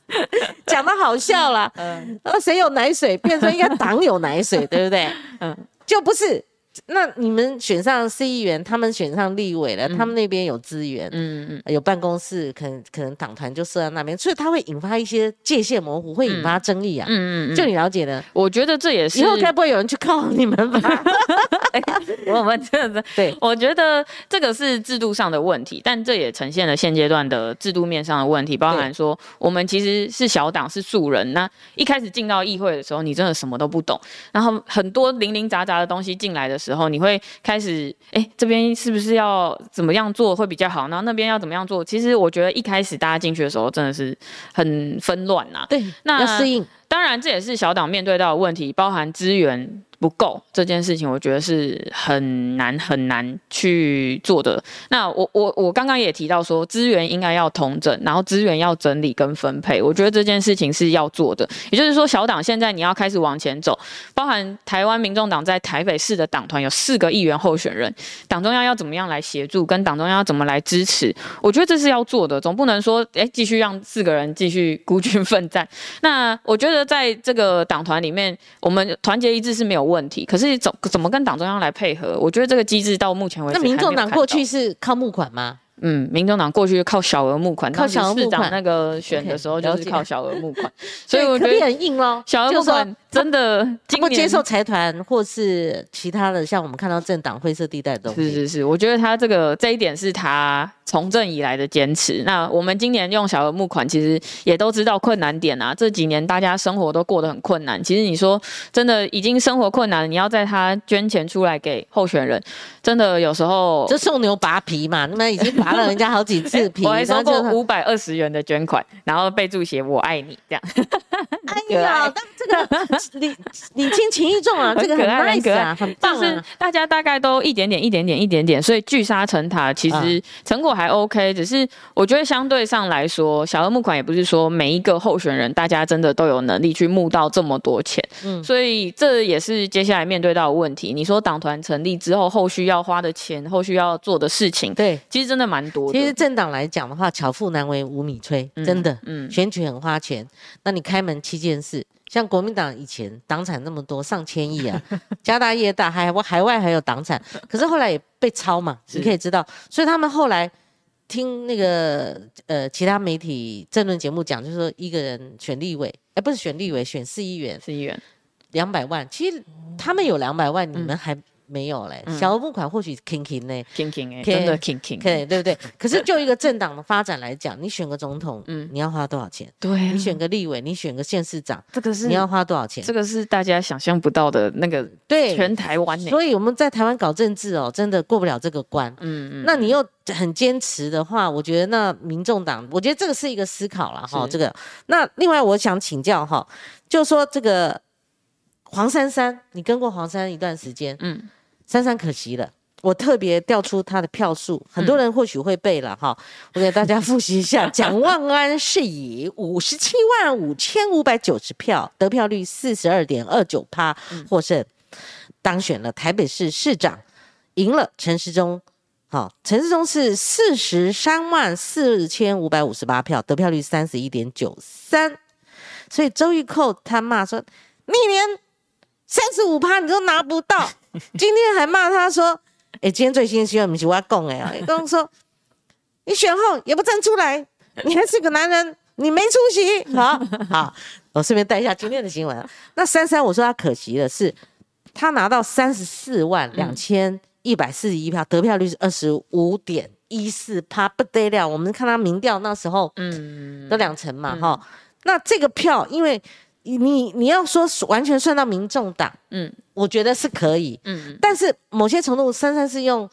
[LAUGHS] 讲的好笑啦。嗯呃，谁有奶水，变成应该党有奶水，对不对？嗯就不是那你们选上市议员，他们选上立委了，他们那边有资源，嗯嗯，有办公室，可能可能党团就设在那边，所以他会引发一些界限模糊，会引发争议啊。嗯嗯嗯。就你了解的，我觉得这也是以后该不会有人去告你们吧？[LAUGHS] 我们真的对，我觉得这个是制度上的问题，但这也呈现了现阶段的制度面上的问题，包含说我们其实是小党，是素人。那一开始进到议会的时候，你真的什么都不懂，然后很多零零杂杂的东西进来的时候，你会开始哎，这边是不是要怎么样做会比较好？然后那边要怎么样做？其实我觉得一开始大家进去的时候真的是很纷乱呐。对，那要适应。当然，这也是小党面对到的问题，包含资源。不够这件事情，我觉得是很难很难去做的。那我我我刚刚也提到说，资源应该要同整，然后资源要整理跟分配。我觉得这件事情是要做的。也就是说，小党现在你要开始往前走，包含台湾民众党在台北市的党团有四个议员候选人，党中央要怎么样来协助，跟党中央要怎么来支持？我觉得这是要做的，总不能说哎继续让四个人继续孤军奋战。那我觉得在这个党团里面，我们团结一致是没有。问题，可是怎怎么跟党中央来配合？我觉得这个机制到目前为止，那民众党过去是靠募款吗？嗯，民众党过去靠小额募款，靠小额募款那个选的时候就是靠小额募款，[LAUGHS] 所以我觉得很硬咯。小额募款真的不接受财团或是其他的，像我们看到政党灰色地带的东西。是是是，我觉得他这个这一点是他。从政以来的坚持，那我们今年用小额募款，其实也都知道困难点啊。这几年大家生活都过得很困难，其实你说真的已经生活困难，你要在他捐钱出来给候选人，真的有时候就送牛拔皮嘛。那么已经拔了人家好几次皮，[LAUGHS] 我还收过五百二十元的捐款，然后备注写我爱你这样。[LAUGHS] 哎呀，这个礼礼轻情意重啊，这个很 nice 啊，很棒啊。就是大家大概都一点点、一点点、一点点，所以聚沙成塔，其实成果。还 OK，只是我觉得相对上来说，小额募款也不是说每一个候选人大家真的都有能力去募到这么多钱，嗯，所以这也是接下来面对到的问题。你说党团成立之后，后续要花的钱，后续要做的事情，对，其实真的蛮多。其实政党来讲的话，巧妇难为无米炊，真的，嗯，选举很花钱。那你开门七件事，像国民党以前党产那么多，上千亿啊，家大业大，还海外还有党产，可是后来也被抄嘛，你可以知道，所以他们后来。听那个呃，其他媒体政论节目讲，就是说一个人选立委，哎，不是选立委，选市议员，市议员，两百万。其实他们有两百万，你们还。没有嘞，小额募款或许 king king 呢，king king 哎，真的 king，可以对不对？可是就一个政党的发展来讲，你选个总统，嗯，你要花多少钱？对，你选个立委，你选个县市长，这个是你要花多少钱？这个是大家想象不到的那个，对，全台湾。所以我们在台湾搞政治哦，真的过不了这个关。嗯嗯。那你又很坚持的话，我觉得那民众党，我觉得这个是一个思考了哈。这个，那另外我想请教哈，就说这个黄珊珊，你跟过黄珊一段时间，嗯。珊珊可惜了，我特别调出他的票数，很多人或许会背了哈，我给大家复习一下：[LAUGHS] 蒋万安是以五十七万五千五百九十票，得票率四十二点二九趴获胜，当选了台北市市长，赢了陈时中。好，陈世忠是四十三万四千五百五十八票，得票率三十一点九三，所以周玉蔻他骂说，你连三十五趴你都拿不到。今天还骂他说：“哎，今天最新的新闻不是我要讲的啊！刚刚说你选后也不站出来，你还是个男人，你没出息。”好好，我顺便带一下今天的新闻。那珊珊，我说他可惜的是，他拿到三十四万两千一百四十一票，得票率是二十五点一四趴，不得了。我们看他民调那时候，嗯，都两成嘛，哈。那这个票，因为你你要说完全算到民众党，嗯。我觉得是可以，嗯，但是某些程度，珊珊是用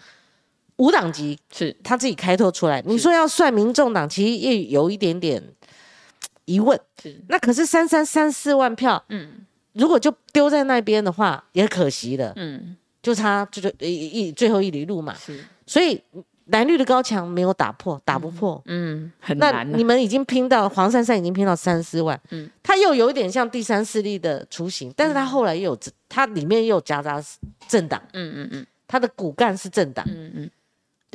无党籍，是。他自己开拓出来。你说要算民众党，其实也有一点点疑问。是，那可是三三三四万票，嗯，如果就丢在那边的话，也可惜了，嗯，就差就就一一最后一里路嘛，是，所以。蓝绿的高墙没有打破，打不破。嗯，很难。那你们已经拼到黄珊珊已经拼到三四万。嗯，他又有一点像第三势力的雏形，但是他后来又有，他里面又有夹杂政党。嗯嗯嗯，他的骨干是政党。嗯嗯，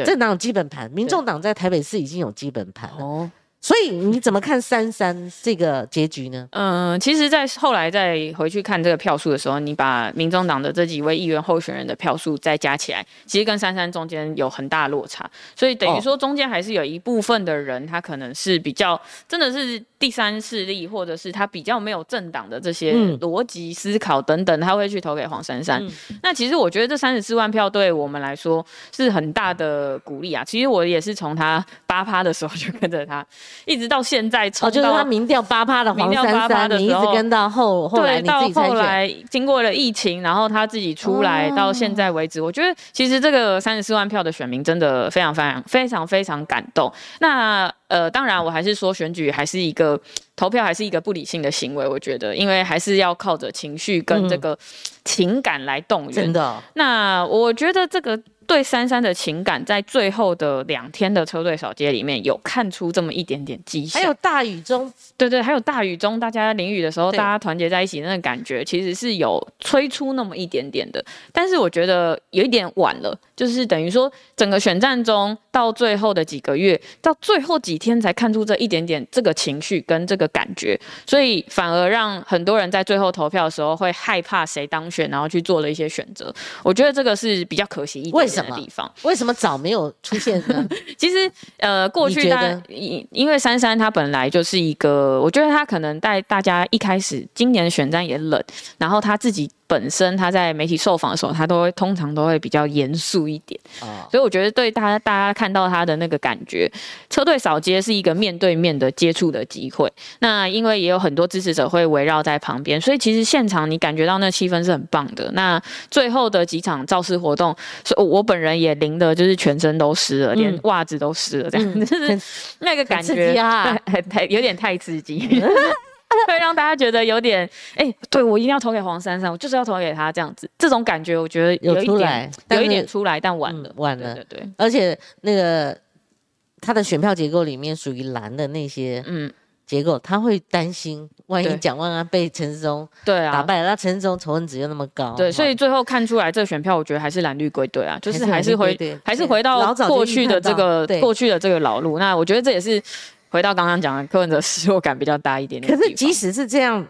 政党有基本盘，民众党在台北市已经有基本盘了。哦，所以你怎么看三三这个结局呢？嗯，其实，在后来再回去看这个票数的时候，你把民众党的这几位议员候选人的票数再加起来，其实跟三三中间有很大落差，所以等于说中间还是有一部分的人，他可能是比较真的是第三势力，或者是他比较没有政党的这些逻辑思考等等，他会去投给黄珊珊。那其实我觉得这三十四万票对我们来说是很大的鼓励啊。其实我也是从他八趴的时候就跟着他。一直到现在，哦，就是他民调八趴的黄珊珊，你一直跟到后后来，到后来经过了疫情，然后他自己出来，到现在为止，我觉得其实这个三十四万票的选民真的非常非常非常非常感动。那呃，当然我还是说选举还是一个投票，还是一个不理性的行为。我觉得，因为还是要靠着情绪跟这个情感来动员。真的，那我觉得这个。对珊珊的情感，在最后的两天的车队扫街里面有看出这么一点点迹象。还有大雨中，对对，还有大雨中，大家淋雨的时候，大家团结在一起那个感觉，其实是有催出那么一点点的。但是我觉得有一点晚了，就是等于说整个选战中到最后的几个月，到最后几天才看出这一点点这个情绪跟这个感觉，所以反而让很多人在最后投票的时候会害怕谁当选，然后去做了一些选择。我觉得这个是比较可惜一点。的地方为什么早没有出现呢？[LAUGHS] 其实呃，过去的因因为珊珊她本来就是一个，我觉得她可能带大家一开始今年的选战也冷，然后她自己。本身他在媒体受访的时候，他都会通常都会比较严肃一点，所以我觉得对大家大家看到他的那个感觉，车队扫街是一个面对面的接触的机会。那因为也有很多支持者会围绕在旁边，所以其实现场你感觉到那气氛是很棒的。那最后的几场造势活动，我我本人也淋的就是全身都湿了，连袜子都湿了，这样就是 [LAUGHS] 那个感觉太 [LAUGHS] 有点太刺激。[LAUGHS] [LAUGHS] 会让大家觉得有点，哎，对我一定要投给黄珊珊，我就是要投给他这样子，这种感觉我觉得有一点，有一点出来，但晚了，晚了，对对。而且那个他的选票结构里面属于蓝的那些，嗯，结构他会担心，万一蒋万安被陈世忠对啊。打败了，那陈世忠仇恨值又那么高，对，所以最后看出来这个选票，我觉得还是蓝绿归队啊，就是还是回还是回到过去的这个过去的这个老路，那我觉得这也是。回到刚刚讲的，柯文哲失落感比较大一点点。可是即使是这样。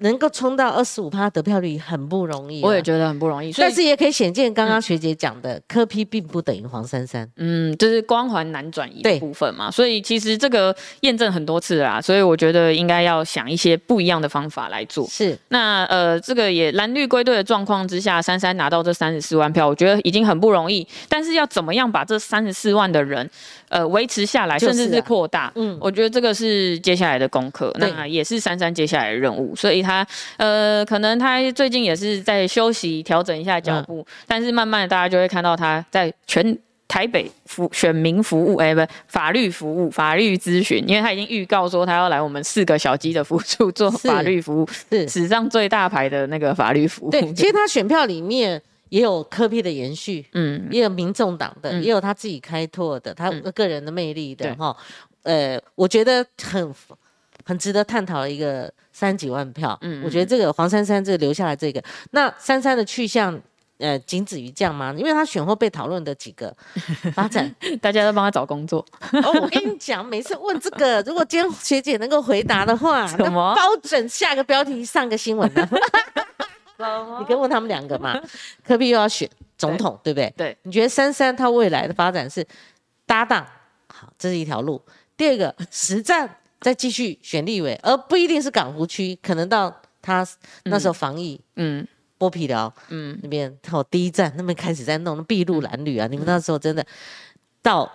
能够冲到二十五趴得票率很不容易，我也觉得很不容易。但是也可以显见，刚刚学姐讲的科批并不等于黄珊珊，嗯，就是光环难转移的部分嘛。所以其实这个验证很多次啦，所以我觉得应该要想一些不一样的方法来做。是，那呃，这个也蓝绿归队的状况之下，珊珊拿到这三十四万票，我觉得已经很不容易。但是要怎么样把这三十四万的人呃维持下来，甚至是扩大，嗯，我觉得这个是接下来的功课，那也是珊珊接下来的任务。所以。他呃，可能他最近也是在休息，调整一下脚步，但是慢慢大家就会看到他在全台北服选民服务，哎，不，法律服务、法律咨询，因为他已经预告说他要来我们四个小鸡的服务做法律服务，是史上最大牌的那个法律服务。对，其实他选票里面也有科批的延续，嗯，也有民众党的，也有他自己开拓的，他个人的魅力的哈。呃，我觉得很很值得探讨的一个。三几万票，嗯，我觉得这个黄珊珊这个留下来这个，那珊珊的去向，呃，仅止于这样吗？因为他选后被讨论的几个 [LAUGHS] 发展，大家都帮他找工作。哦，我跟你讲，每次问这个，如果今天学姐能够回答的话，那包准下个标题上个新闻呢。[LAUGHS] 你可以问他们两个嘛？科比又要选总统，对不对？对。你觉得珊珊她未来的发展是搭档？好，这是一条路。第二个实战。再继续选立委，而不一定是港湖区，可能到他那时候防疫，嗯，剥皮寮，嗯，那边哦，第一站那边开始在弄筚路蓝缕啊，你们那时候真的到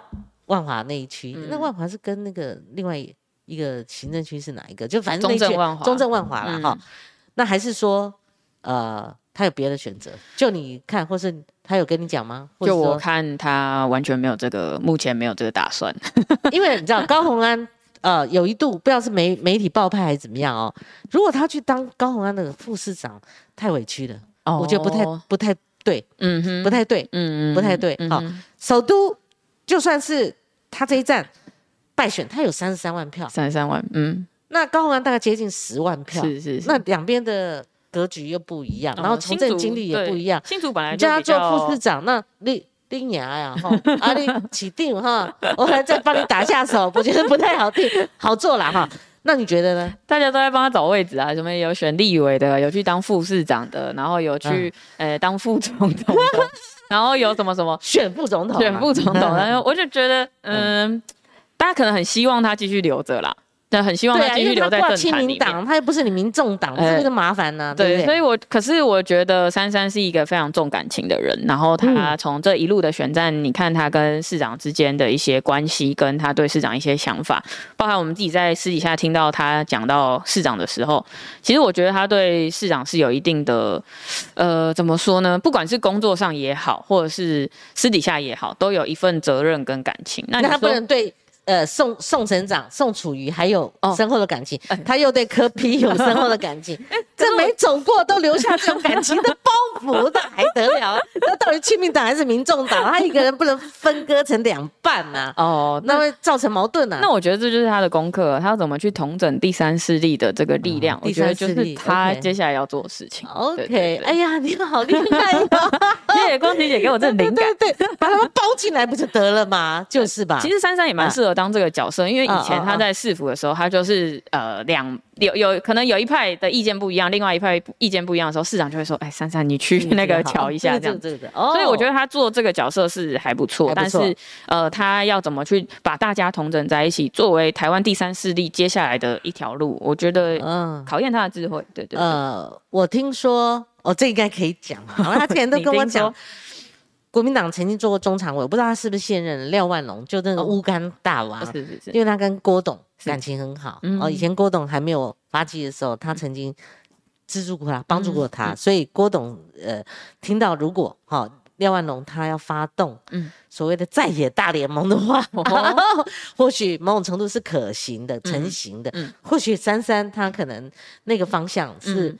万华那一区，那万华是跟那个另外一个行政区是哪一个？就反正中正万华，中正万华了哈。那还是说，呃，他有别的选择？就你看，或是他有跟你讲吗？就我看他完全没有这个，目前没有这个打算，因为你知道高鸿安。呃，有一度不知道是媒媒体爆派还是怎么样哦。如果他去当高鸿安的副市长，太委屈了，我觉得不太不太对，嗯哼，不太对，嗯嗯，不太对。好，首都就算是他这一站败选，他有三十三万票，三十三万，嗯，那高鸿安大概接近十万票，是是是，那两边的格局又不一样，然后从政经历也不一样。新竹本来叫他做副市长，那立丁牙呀，哈，啊你起定哈，[LAUGHS] 我还再帮你打下手，[LAUGHS] 我觉得不太好定，好做了哈。那你觉得呢？大家都在帮他找位置啊，什么有选立委的，有去当副市长的，然后有去呃当副总统的，[LAUGHS] 然后有什么什么选副总统，选副总统，然后我就觉得，嗯，大家可能很希望他继续留着啦。对，很希望他继续留在政坛里面。他又不是你民众党，这个麻烦呢。对，所以我可是我觉得珊珊是一个非常重感情的人。然后他从这一路的选战，你看他跟市长之间的一些关系，跟他对市长一些想法，包含我们自己在私底下听到他讲到市长的时候，其实我觉得他对市长是有一定的，呃，怎么说呢？不管是工作上也好，或者是私底下也好，都有一份责任跟感情。那他不能对。呃，宋宋省长宋楚瑜还有深厚的感情，他又对柯批有深厚的感情，这没走过都留下这种感情的包袱，那还得了？那到底亲民党还是民众党？他一个人不能分割成两半呐？哦，那会造成矛盾呐。那我觉得这就是他的功课，他要怎么去统整第三势力的这个力量？我觉得就是他接下来要做的事情。OK，哎呀，你好厉害呀！[LAUGHS] 谢谢光琪姐给我这灵感，[LAUGHS] 对对，把他们包进来不就得了吗？就是吧。其实珊珊也蛮适合。当这个角色，因为以前他在市府的时候，他就是呃两有有可能有一派的意见不一样，另外一派意见不一样的时候，市长就会说：“哎，珊珊，你去那个瞧一下这样。”所以我觉得他做这个角色是还不错，但是呃，他要怎么去把大家同整在一起，作为台湾第三势力接下来的一条路，我觉得嗯，考验他的智慧。对对。呃，我听说，哦，这应该可以讲，好像他之前都 [LAUGHS] 跟我讲。国民党曾经做过中常委，我不知道他是不是现任。廖万龙就那个乌干大王，是是是，因为他跟郭董感情很好。哦，以前郭董还没有发迹的时候，他曾经资助过他，帮助过他。所以郭董呃，听到如果哈廖万龙他要发动嗯所谓的在野大联盟的话，[LAUGHS] 或许某种程度是可行的、成型的。嗯，或许三三他可能那个方向是。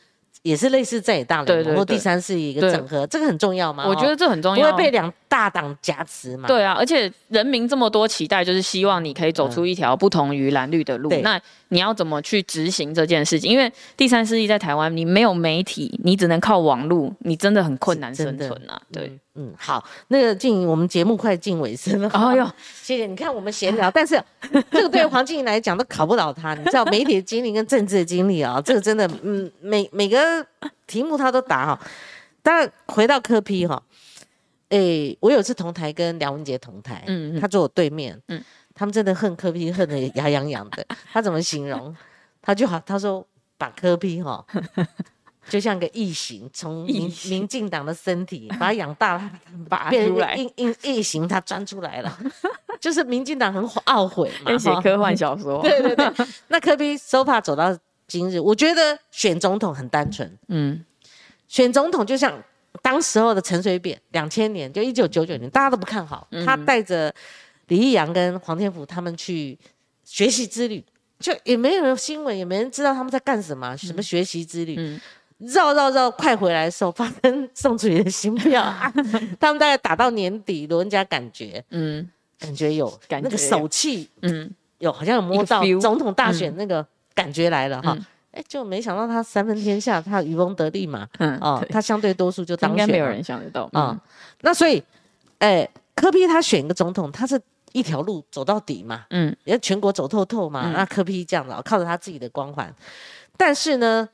也是类似在野大联盟或第三是一个整合，这个很重要吗？我觉得这很重要，不会被两大党夹持嘛？对啊，而且人民这么多期待，就是希望你可以走出一条不同于蓝绿的路。那你要怎么去执行这件事情？因为第三势力在台湾，你没有媒体，你只能靠网络，你真的很困难生存啊。对。嗯，好，那个静怡我们节目快进尾声了。哦呦，[LAUGHS] 谢谢。你看我们闲聊，但是这个对黄静怡来讲都考不倒她。你知道媒体的经历跟政治的经历啊，这个真的，嗯，每每个题目他都答哈。当然回到科批哈，哎，我有次同台跟梁文杰同台，嗯，他坐我对面，嗯，他们真的恨科批恨得牙痒痒的。他怎么形容？他就好，他说把科批哈。就像个异形，从民民进党的身体把它养大了，[LAUGHS] 拔出来，异异异形，它钻出来了，[LAUGHS] 就是民进党很懊悔嘛，写科幻小说。[LAUGHS] 对对对，那科比 so far 走到今日，我觉得选总统很单纯，嗯，选总统就像当时候的陈水扁，两千年就一九九九年，大家都不看好，他带着李义阳跟黄天福他们去学习之旅，就也没有新闻，也没人知道他们在干什么，什么学习之旅。绕绕绕，快回来的时候，发生宋楚瑜的心跳。[LAUGHS] 他们大概打到年底，罗文家感觉，嗯，感觉有那个手气，嗯，有好像有摸到总统大选那个感觉来了哈。哎，就没想到他三分天下，他渔翁得利嘛，嗯，哦，他相对多数就当选，应该没有人想得到啊。那所以，哎，科比他选一个总统，他是一条路走到底嘛，嗯，要全国走透透嘛。那科比这样子，靠着他自己的光环，但是呢。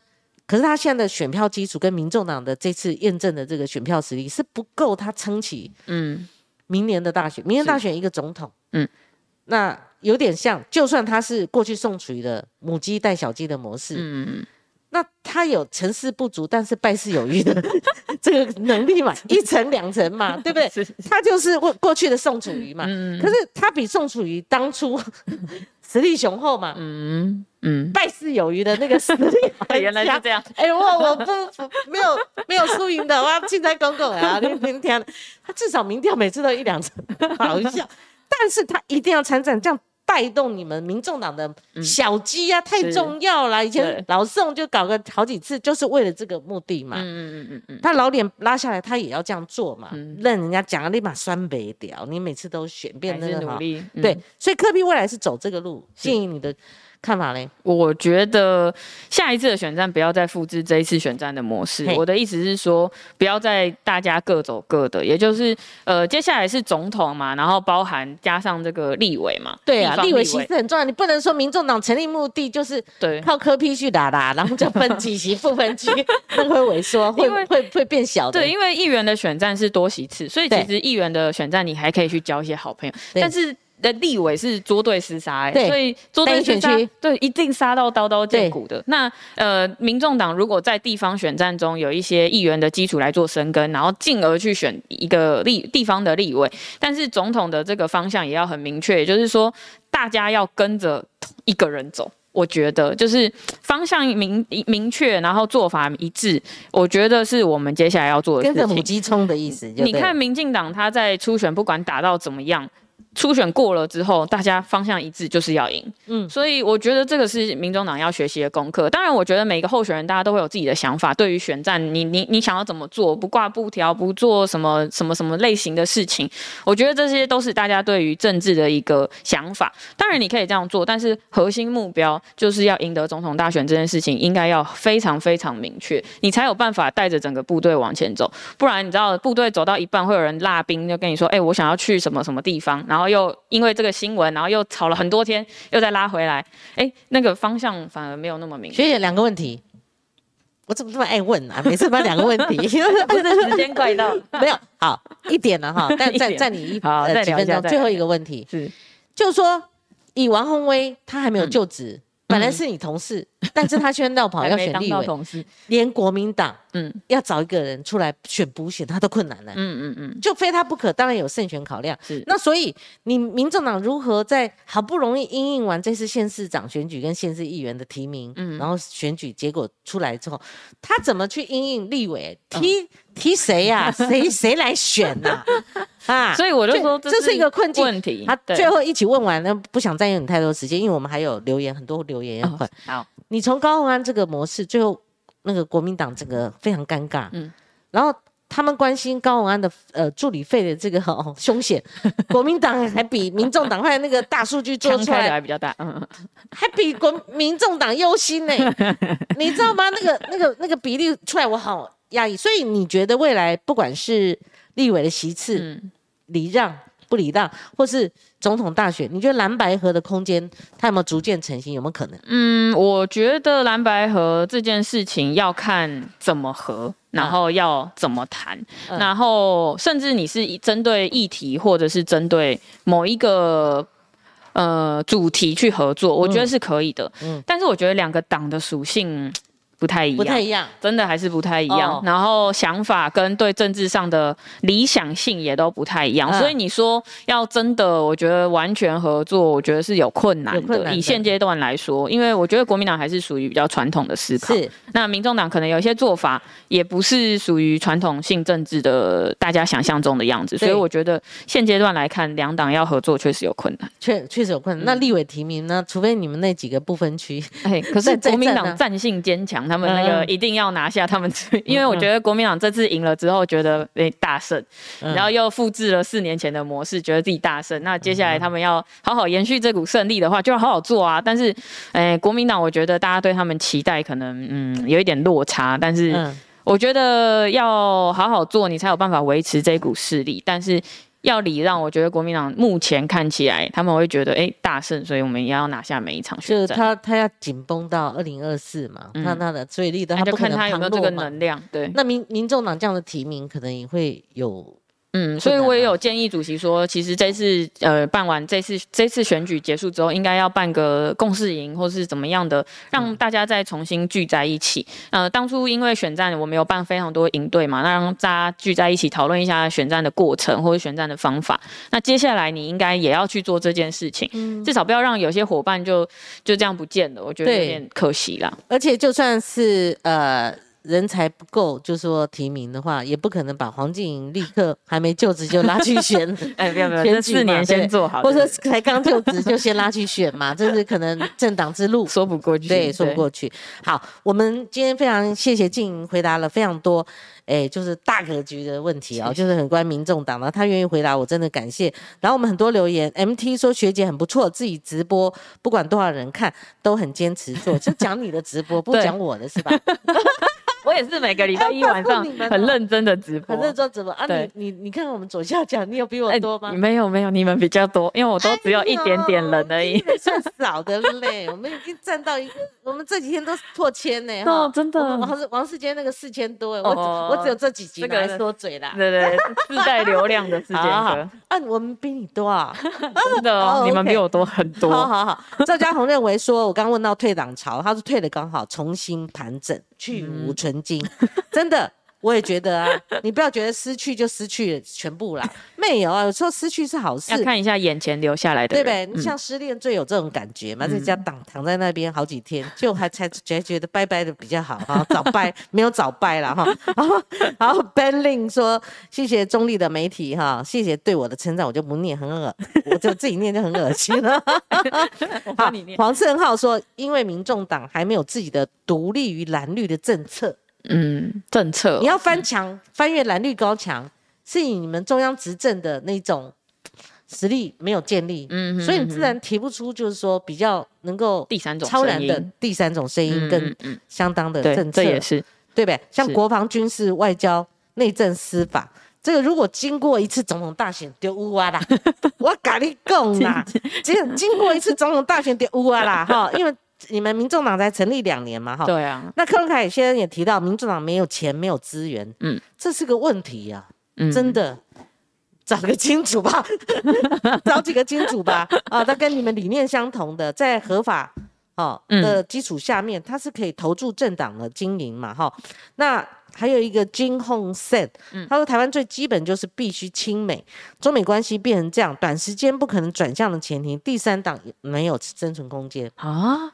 可是他现在的选票基础跟民众党的这次验证的这个选票实力是不够他撑起，嗯，明年的大选，明年大选一个总统，嗯，那有点像，就算他是过去宋楚瑜的母鸡带小鸡的模式，嗯那他有成事不足，但是败事有余的 [LAUGHS] 这个能力嘛，[LAUGHS] 一层两层嘛，[LAUGHS] 对不对？他就是过过去的宋楚瑜嘛，嗯，可是他比宋楚瑜当初实力雄厚嘛，嗯。嗯，败事有余的那个实力，原来是这样。哎，我我不没有没有输赢的，我要进在公公啊！你明天他至少民调每次都一两成，好笑。但是他一定要参战，这样带动你们民众党的小鸡啊，太重要了。以前老宋就搞个好几次，就是为了这个目的嘛。嗯嗯嗯嗯嗯。他老脸拉下来，他也要这样做嘛。任人家讲，立马酸北屌，你每次都选变那个努力。对，所以科比未来是走这个路，建议你的。看法嘞？我觉得下一次的选战不要再复制这一次选战的模式。我的意思是说，不要再大家各走各的，也就是呃，接下来是总统嘛，然后包含加上这个立委嘛。对啊，立委其实很重要，你不能说民众党成立目的就是对靠科批去打打，然后就分几席不分区，[LAUGHS] 会萎缩，会会会变小。对，因为议员的选战是多席次，所以其实议员的选战你还可以去交一些好朋友，但是。的立委是捉对厮杀，哎，所以捉对厮杀，对，一定杀到刀刀见骨的。那呃，民众党如果在地方选战中有一些议员的基础来做生根，然后进而去选一个立地方的立委，但是总统的这个方向也要很明确，也就是说，大家要跟着一个人走。我觉得就是方向明明确，然后做法一致，我觉得是我们接下来要做的事情。跟着母鸡冲的意思，你看民进党他在初选不管打到怎么样。初选过了之后，大家方向一致，就是要赢。嗯，所以我觉得这个是民众党要学习的功课。当然，我觉得每个候选人大家都会有自己的想法。对于选战，你你你想要怎么做？不挂布条，不做什么什么什么类型的事情？我觉得这些都是大家对于政治的一个想法。当然，你可以这样做，但是核心目标就是要赢得总统大选这件事情，应该要非常非常明确，你才有办法带着整个部队往前走。不然，你知道部队走到一半，会有人拉兵，就跟你说：“哎，我想要去什么什么地方。”然后。然后又因为这个新闻，然后又吵了很多天，又再拉回来，哎，那个方向反而没有那么明确。学姐，两个问题，我怎么这么爱问啊？每次把两个问题，[LAUGHS] 真的时间快到，没有好一点了哈。[LAUGHS] 但在在你一呃几分钟，最后一个问题是，就是说，以王宏威他还没有就职。本来是你同事，但是他现在绕跑要选立委，连国民党嗯要找一个人出来选补选，他都困难了。嗯嗯嗯，就非他不可，当然有胜选考量。是那所以你民众党如何在好不容易应应完这次县市长选举跟县市议员的提名，嗯，然后选举结果出来之后，他怎么去应应立委提提谁呀？[LAUGHS] 谁谁来选呐？啊，所以我就说这是一个困境问题。他最后一起问完，那不想占用你太多时间，因为我们还有留言，很多留言要问。好，你从高鸿安这个模式，最后那个国民党这个非常尴尬。嗯，然后他们关心高鸿安的呃助理费的这个哦凶险，[LAUGHS] 国民党还比民众党派那个大数据做出来还比较大，嗯，还比国民众党忧心呢。[LAUGHS] 你知道吗？那个那个那个比例出来，我好压抑。所以你觉得未来不管是？立委的席次礼让不礼让，或是总统大选，你觉得蓝白河的空间它有没有逐渐成型？有没有可能？嗯，我觉得蓝白河这件事情要看怎么合，然后要怎么谈，然后甚至你是针对议题或者是针对某一个呃主题去合作，我觉得是可以的。嗯，但是我觉得两个党的属性。不太一样，不太一样，真的还是不太一样。然后想法跟对政治上的理想性也都不太一样，所以你说要真的，我觉得完全合作，我觉得是有困难的。以现阶段来说，因为我觉得国民党还是属于比较传统的思考，是那民众党可能有一些做法也不是属于传统性政治的大家想象中的样子，所以我觉得现阶段来看，两党要合作确实有困难，确确实有困难。那立委提名呢？除非你们那几个不分区，哎，可是国民党战性坚强。他们那个一定要拿下他们，[LAUGHS] 因为我觉得国民党这次赢了之后，觉得诶大胜，然后又复制了四年前的模式，觉得自己大胜。那接下来他们要好好延续这股胜利的话，就要好好做啊。但是，诶，国民党我觉得大家对他们期待可能嗯有一点落差，但是我觉得要好好做，你才有办法维持这股势力。但是。要礼让，我觉得国民党目前看起来他们会觉得，哎，大胜，所以我们也要拿下每一场选战。他他要紧绷到二零二四嘛，他他的最力的，他就看他有没有这个能量。对，那民民众党这样的提名，可能也会有。嗯，所以我也有建议主席说，其实这次呃办完这次这次选举结束之后，应该要办个共事营，或是怎么样的，让大家再重新聚在一起。呃，当初因为选战我们有办非常多营队嘛，那让大家聚在一起讨论一下选战的过程或者选战的方法。那接下来你应该也要去做这件事情，至少不要让有些伙伴就就这样不见了，我觉得有点可惜啦。而且就算是呃。人才不够，就说提名的话，也不可能把黄静莹立刻还没就职就拉去选。[LAUGHS] 哎，不要不要，这四年先做好，或者才刚就职就先拉去选嘛，[LAUGHS] 这是可能政党之路说不过去。对，说不过去。好，我们今天非常谢谢静莹回答了非常多。哎，就是大格局的问题啊，就是很关民众党的。他愿意回答，我真的感谢。然后我们很多留言，MT 说学姐很不错，自己直播不管多少人看都很坚持做，就讲你的直播，不 [LAUGHS] 讲我的是吧？我也是每个礼拜一晚上 [LAUGHS] 很认真的直播，很认真直播啊！你你你看我们左下角，你有比我多吗？没有没有，你们比较多，因为我都只有一点点人而已，算少的嘞。我们已经占到一个，我们这几天都破千呢，[LAUGHS] 哦，真的。王世王世坚那个四千多，我我只有这几集来说嘴啦，对对，自带流量的世坚哥。啊，我们比你多啊，[LAUGHS] 真的，你们比我多很多。好好好，赵家宏认为说，我刚问到退党潮，他是退的刚好，重新盘整，去无存。曾经，真的。我也觉得啊，[LAUGHS] 你不要觉得失去就失去全部啦，[LAUGHS] 没有啊，有时候失去是好事。要看一下眼前留下来的，对不对？你像失恋最有这种感觉嘛，在家躺躺在那边好几天，就还才才觉得拜拜的比较好哈，早拜 [LAUGHS] 没有早拜了哈。然后 Ben Lin 说谢谢中立的媒体哈，谢谢对我的称赞，我就不念很恶，我就自己念就很恶心了。好，黄胜浩说因为民众党还没有自己的独立于蓝绿的政策。嗯，政策你要翻墙，翻越蓝绿高墙，是以你们中央执政的那种实力没有建立，嗯，所以你自然提不出，就是说比较能够第三种超然的第三种声音跟相当的政策，这也是。对不对？像国防、军事、外交、内政、司法，这个如果经过一次总统大选，丢乌啊啦，[LAUGHS] 我跟你讲啦，[LAUGHS] 经经过一次总统大选，丢乌啊啦，哈，因为。你们民众党才成立两年嘛，哈，对啊。那柯文凯先生也提到，民众党没有钱，没有资源，嗯，这是个问题呀，真的，找个金主吧，[LAUGHS] 找几个金主吧，啊，他跟你们理念相同的，在合法哦的基础下面，他是可以投注政党的经营嘛，哈。那还有一个金鸿 said，他说台湾最基本就是必须亲美，中美关系变成这样，短时间不可能转向的前提，第三党没有生存空间啊。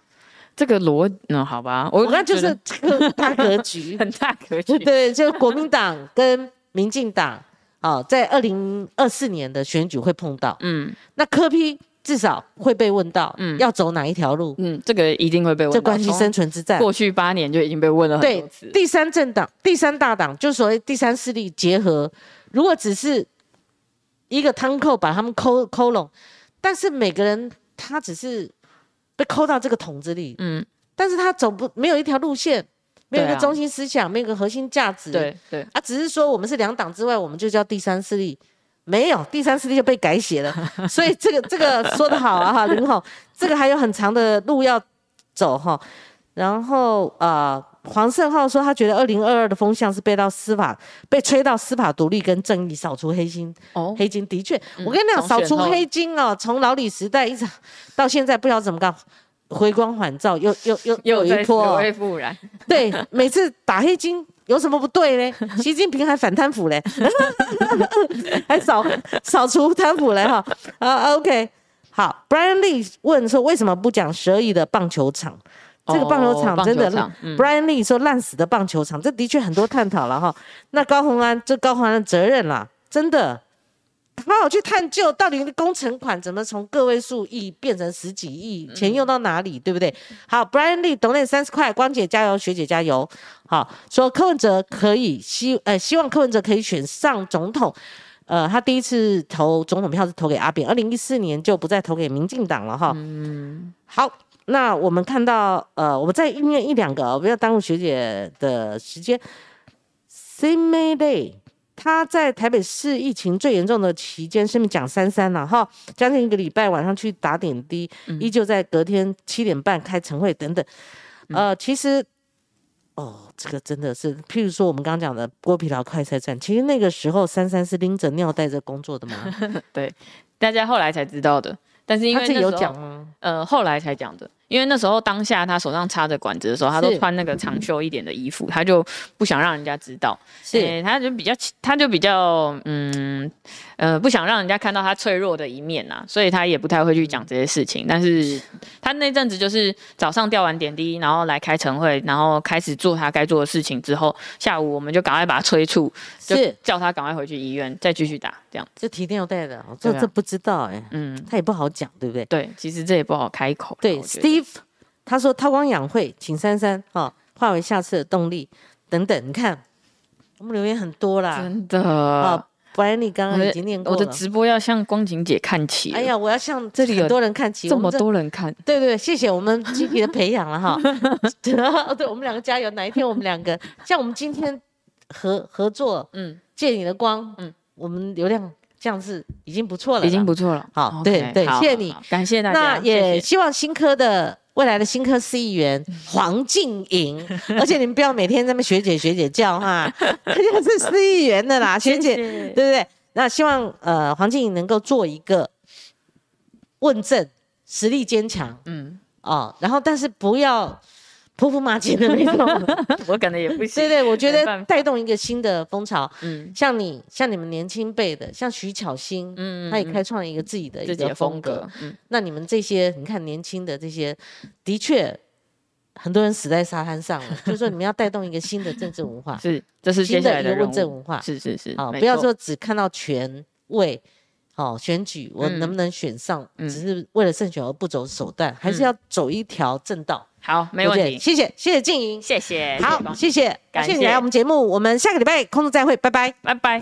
这个逻，嗯，好吧，我那就是这个大格局，[LAUGHS] 很大格局。对，就国民党跟民进党，哦，在二零二四年的选举会碰到，嗯，那柯批至少会被问到，嗯，要走哪一条路？嗯，这个一定会被问。这关系生存之战，过去八年就已经被问了很多次。第三政党、第三大党，就所谓第三势力结合，如果只是一个汤扣把他们扣扣拢，但是每个人他只是。被扣到这个桶子里，嗯，但是他走不没有一条路线，没有一个中心思想，没有一个核心价值，对对，啊，只是说我们是两党之外，我们就叫第三势力，没有第三势力就被改写了，[LAUGHS] 所以这个这个说的好啊哈，林宏，这个还有很长的路要走哈，然后啊。黄胜浩说，他觉得二零二二的风向是被到司法被吹到司法独立跟正义，扫除黑金。哦，黑金的确，我跟你讲，扫除黑金哦，从老李时代一直到现在，不知道怎么搞，回光返照，又又又 [LAUGHS] 又一波复燃。[LAUGHS] 对，每次打黑金有什么不对呢？[LAUGHS] 习近平还反贪腐嘞，还扫扫除贪腐嘞哈。啊，OK，好，Brian Lee 问说，为什么不讲十二亿的棒球场？这个棒球场真的，Brian Lee 说烂死的棒球场，这的确很多探讨了哈。那高鸿安，这高鸿安的责任啦，真的，帮我去探究到底工程款怎么从个位数亿变成十几亿，钱用到哪里，对不对？好，Brian Lee 懂那三十块，光姐加油，学姐加油。好，说柯文哲可以希，呃，希望柯文哲可以选上总统。呃，他第一次投总统票是投给阿扁，二零一四年就不再投给民进党了哈。嗯，好。那我们看到，呃，我们再应验一两个，不要耽误学姐的时间。C May Day，他在台北市疫情最严重的期间，顺便讲三三了哈，将近一个礼拜晚上去打点滴，依旧在隔天七点半开晨会等等。呃，其实，哦，这个真的是，譬如说我们刚刚讲的剥皮劳快车站，其实那个时候三三是拎着尿袋在工作的吗？[LAUGHS] 对，大家后来才知道的，但是因为他有讲吗？呃，后来才讲的。因为那时候当下他手上插着管子的时候，他都穿那个长袖一点的衣服，他就不想让人家知道。是，他就比较，他就比较，嗯，呃，不想让人家看到他脆弱的一面呐，所以他也不太会去讲这些事情。但是他那阵子就是早上吊完点滴，然后来开晨会，然后开始做他该做的事情之后，下午我们就赶快把他催促，是叫他赶快回去医院再继续打，这样。这提电要带的，这这不知道哎，嗯，他也不好讲，对不对？对，其实这也不好开口。对，Steve。他说韬光养晦，请珊珊哈化为下次的动力等等。你看，我们留言很多啦，真的。啊，不然你刚刚已经念过我的直播要向光景姐看齐。哎呀，我要向这里很多人看齐，这么多人看。对对，谢谢我们集体的培养了哈。[LAUGHS] 对，我们两个加油。哪一天我们两个像我们今天合合作，嗯，借你的光，嗯，我们流量这样是已经不错了，已经不错了。好，对对，谢谢你，感谢大家。那也希望新科的。未来的新科司议员 [LAUGHS] 黄静莹，[LAUGHS] 而且你们不要每天在那学姐学姐叫哈，[LAUGHS] 人家是司议员的啦，学姐，对不对？那希望呃黄静莹能够做一个问政，实力坚强，嗯哦，然后但是不要。[LAUGHS] 泼妇骂街的那种，[LAUGHS] 我可能也不行。对对，我觉得带动一个新的风潮。嗯，像你，像你们年轻辈的，像徐巧芯，嗯，他也开创了一个自己的一个风格。嗯，那你们这些，你看年轻的这些，的确很多人死在沙滩上了。[LAUGHS] 就是说，你们要带动一个新的政治文化，是，这是新的一个问政文化。是是是，好，不要说只看到权位。哦，选举我能不能选上，只是为了胜选而不走手段，还是要走一条正道。好，没问题。谢谢，谢谢静莹，谢谢。好，谢谢，感谢你来我们节目，我们下个礼拜空中再会，拜拜，拜拜。